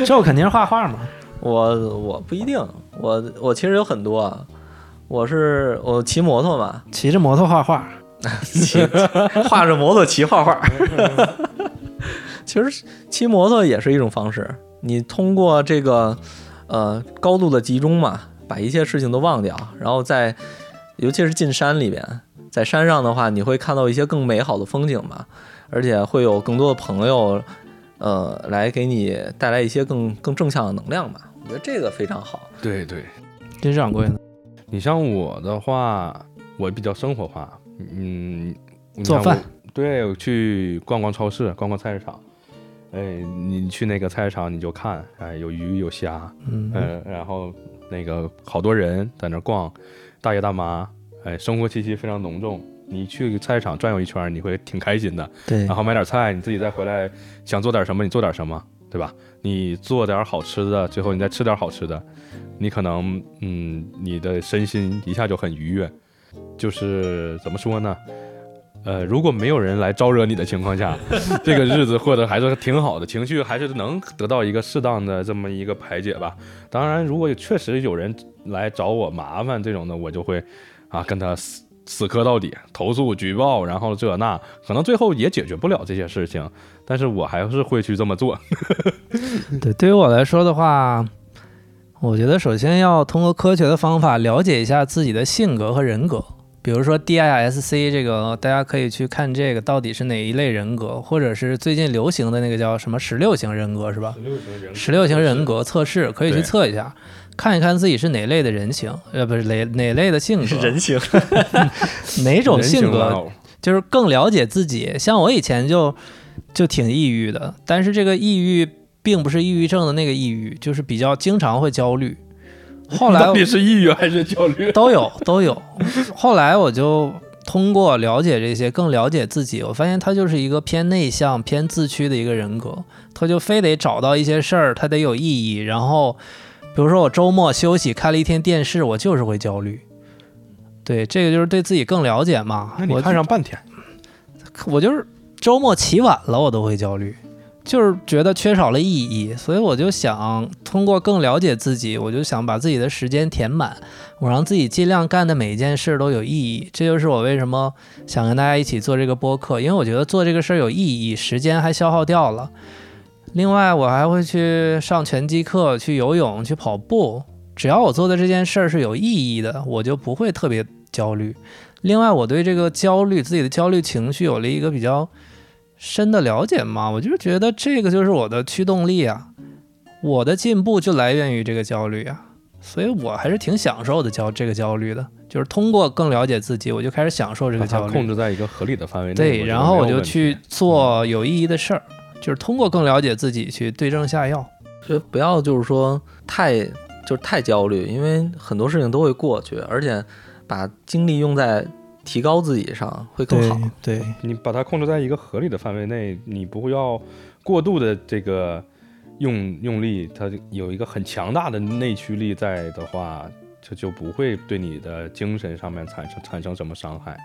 这我肯定是画画嘛。我我不一定，我我其实有很多啊。我是我骑摩托嘛，骑着摩托画画，骑 *laughs* 画着摩托骑画画。*laughs* 其实骑摩托也是一种方式，你通过这个呃高度的集中嘛，把一切事情都忘掉，然后在尤其是进山里边，在山上的话，你会看到一些更美好的风景嘛，而且会有更多的朋友，呃，来给你带来一些更更正向的能量吧。我觉得这个非常好。对对，金掌柜呢？你像我的话，我比较生活化，嗯，你做饭对，我去逛逛超市，逛逛菜市场。哎，你去那个菜市场你就看，哎，有鱼有虾，嗯，嗯，然后那个好多人在那儿逛，大爷大妈，哎，生活气息非常浓重。你去菜市场转悠一圈，你会挺开心的。对然后买点菜，你自己再回来想做点什么，你做点什么，对吧？你做点好吃的，最后你再吃点好吃的，你可能嗯，你的身心一下就很愉悦。就是怎么说呢？呃，如果没有人来招惹你的情况下，*laughs* 这个日子过得还是挺好的，情绪还是能得到一个适当的这么一个排解吧。当然，如果确实有人来找我麻烦这种的，我就会啊跟他死死磕到底，投诉举报，然后这那，可能最后也解决不了这些事情，但是我还是会去这么做。*laughs* 对，对于我来说的话，我觉得首先要通过科学的方法了解一下自己的性格和人格。比如说 DISC 这个，大家可以去看这个到底是哪一类人格，或者是最近流行的那个叫什么十六型人格是吧？十六型人格测试可以去测一下，看一看自己是哪类的人型，呃，不是哪哪类的性格，*laughs* 人性，*laughs* 哪种性格就是更了解自己。像我以前就就挺抑郁的，但是这个抑郁并不是抑郁症的那个抑郁，就是比较经常会焦虑。后来到底是抑郁还是焦虑？都 *laughs* 有都有。后来我就通过了解这些，更了解自己，我发现他就是一个偏内向、偏自驱的一个人格，他就非得找到一些事儿，他得有意义。然后，比如说我周末休息看了一天电视，我就是会焦虑。对，这个就是对自己更了解嘛。那你我看上半天，我就是周末起晚了，我都会焦虑，就是觉得缺少了意义，所以我就想通过更了解自己，我就想把自己的时间填满，我让自己尽量干的每一件事都有意义。这就是我为什么想跟大家一起做这个播客，因为我觉得做这个事儿有意义，时间还消耗掉了。另外，我还会去上拳击课、去游泳、去跑步。只要我做的这件事儿是有意义的，我就不会特别焦虑。另外，我对这个焦虑、自己的焦虑情绪有了一个比较深的了解嘛，我就是觉得这个就是我的驱动力啊，我的进步就来源于这个焦虑啊，所以我还是挺享受的焦这个焦虑的，就是通过更了解自己，我就开始享受这个焦虑。控制在一个合理的范围内。对，然后我就去做有意义的事儿，就是通过更了解自己去对症下药。所以不要就是说太就是太焦虑，因为很多事情都会过去，而且把精力用在提高自己上会更好。对，你把它控制在一个合理的范围内，你不会要过度的这个用用力，它有一个很强大的内驱力在的话，这就不会对你的精神上面产生产生什么伤害。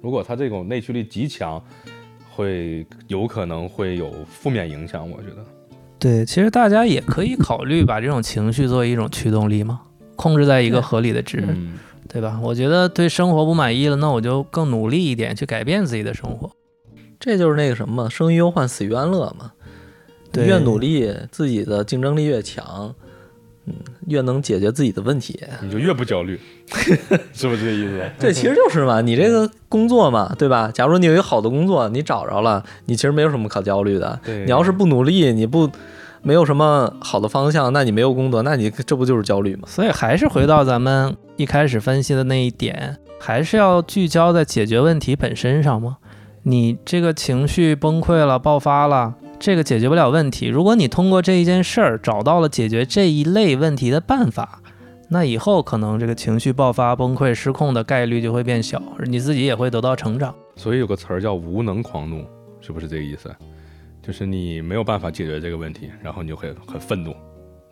如果它这种内驱力极强，会有可能会有负面影响，我觉得。对，其实大家也可以考虑把这种情绪作为一种驱动力嘛，控制在一个合理的值，嗯，对吧？我觉得对生活不满意了，那我就更努力一点去改变自己的生活。这就是那个什么，生于忧患，死于安乐嘛。对越努力，自己的竞争力越强，嗯，越能解决自己的问题。你就越不焦虑，*laughs* 是不是这个意思？对，其实就是嘛，你这个工作嘛，对吧？假如你有一个好的工作，你找着了，你其实没有什么可焦虑的。对，你要是不努力，你不没有什么好的方向，那你没有工作，那你这不就是焦虑吗？所以还是回到咱们一开始分析的那一点，还是要聚焦在解决问题本身上吗？你这个情绪崩溃了、爆发了，这个解决不了问题。如果你通过这一件事儿找到了解决这一类问题的办法，那以后可能这个情绪爆发、崩溃、失控的概率就会变小，你自己也会得到成长。所以有个词儿叫无能狂怒，是不是这个意思？就是你没有办法解决这个问题，然后你就会很愤怒，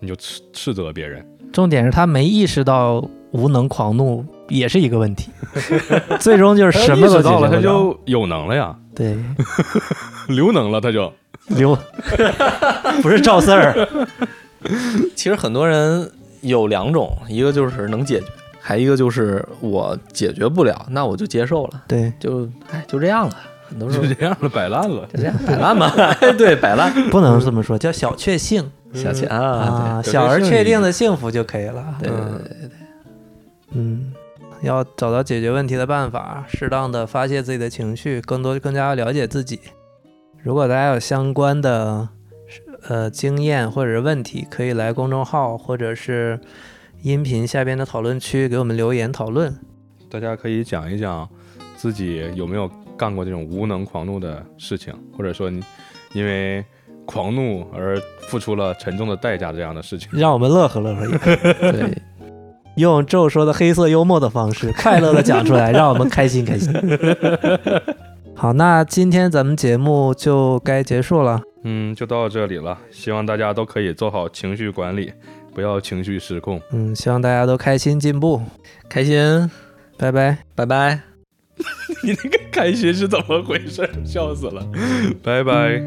你就斥斥责别人。重点是他没意识到无能狂怒也是一个问题，*laughs* 最终就是什么都到了，他就有能了呀，对 *laughs* 刘能了，他就刘 *laughs* 不是赵四儿，其实很多人有两种，一个就是能解决，还一个就是我解决不了，那我就接受了，对，就哎就这样了。很多时候就这样了，摆烂了。就这样摆烂吧，哎 *laughs* 对，摆烂。不能这么说，叫小确幸小钱啊，小而确定的幸福就可以了。对对对嗯对对对，嗯，要找到解决问题的办法，适当的发泄自己的情绪，更多更加了解自己。如果大家有相关的呃经验或者是问题，可以来公众号或者是音频下边的讨论区给我们留言讨论。大家可以讲一讲自己有没有干过这种无能狂怒的事情，或者说你因为狂怒而付出了沉重的代价这样的事情。让我们乐呵乐呵 *laughs* 对，用宙说的黑色幽默的方式，快乐的讲出来，让我们开心开心。*laughs* 好，那今天咱们节目就该结束了。嗯，就到这里了。希望大家都可以做好情绪管理，不要情绪失控。嗯，希望大家都开心进步，开心，拜拜。拜拜。*laughs* 你那个开心是怎么回事？笑死了，拜拜。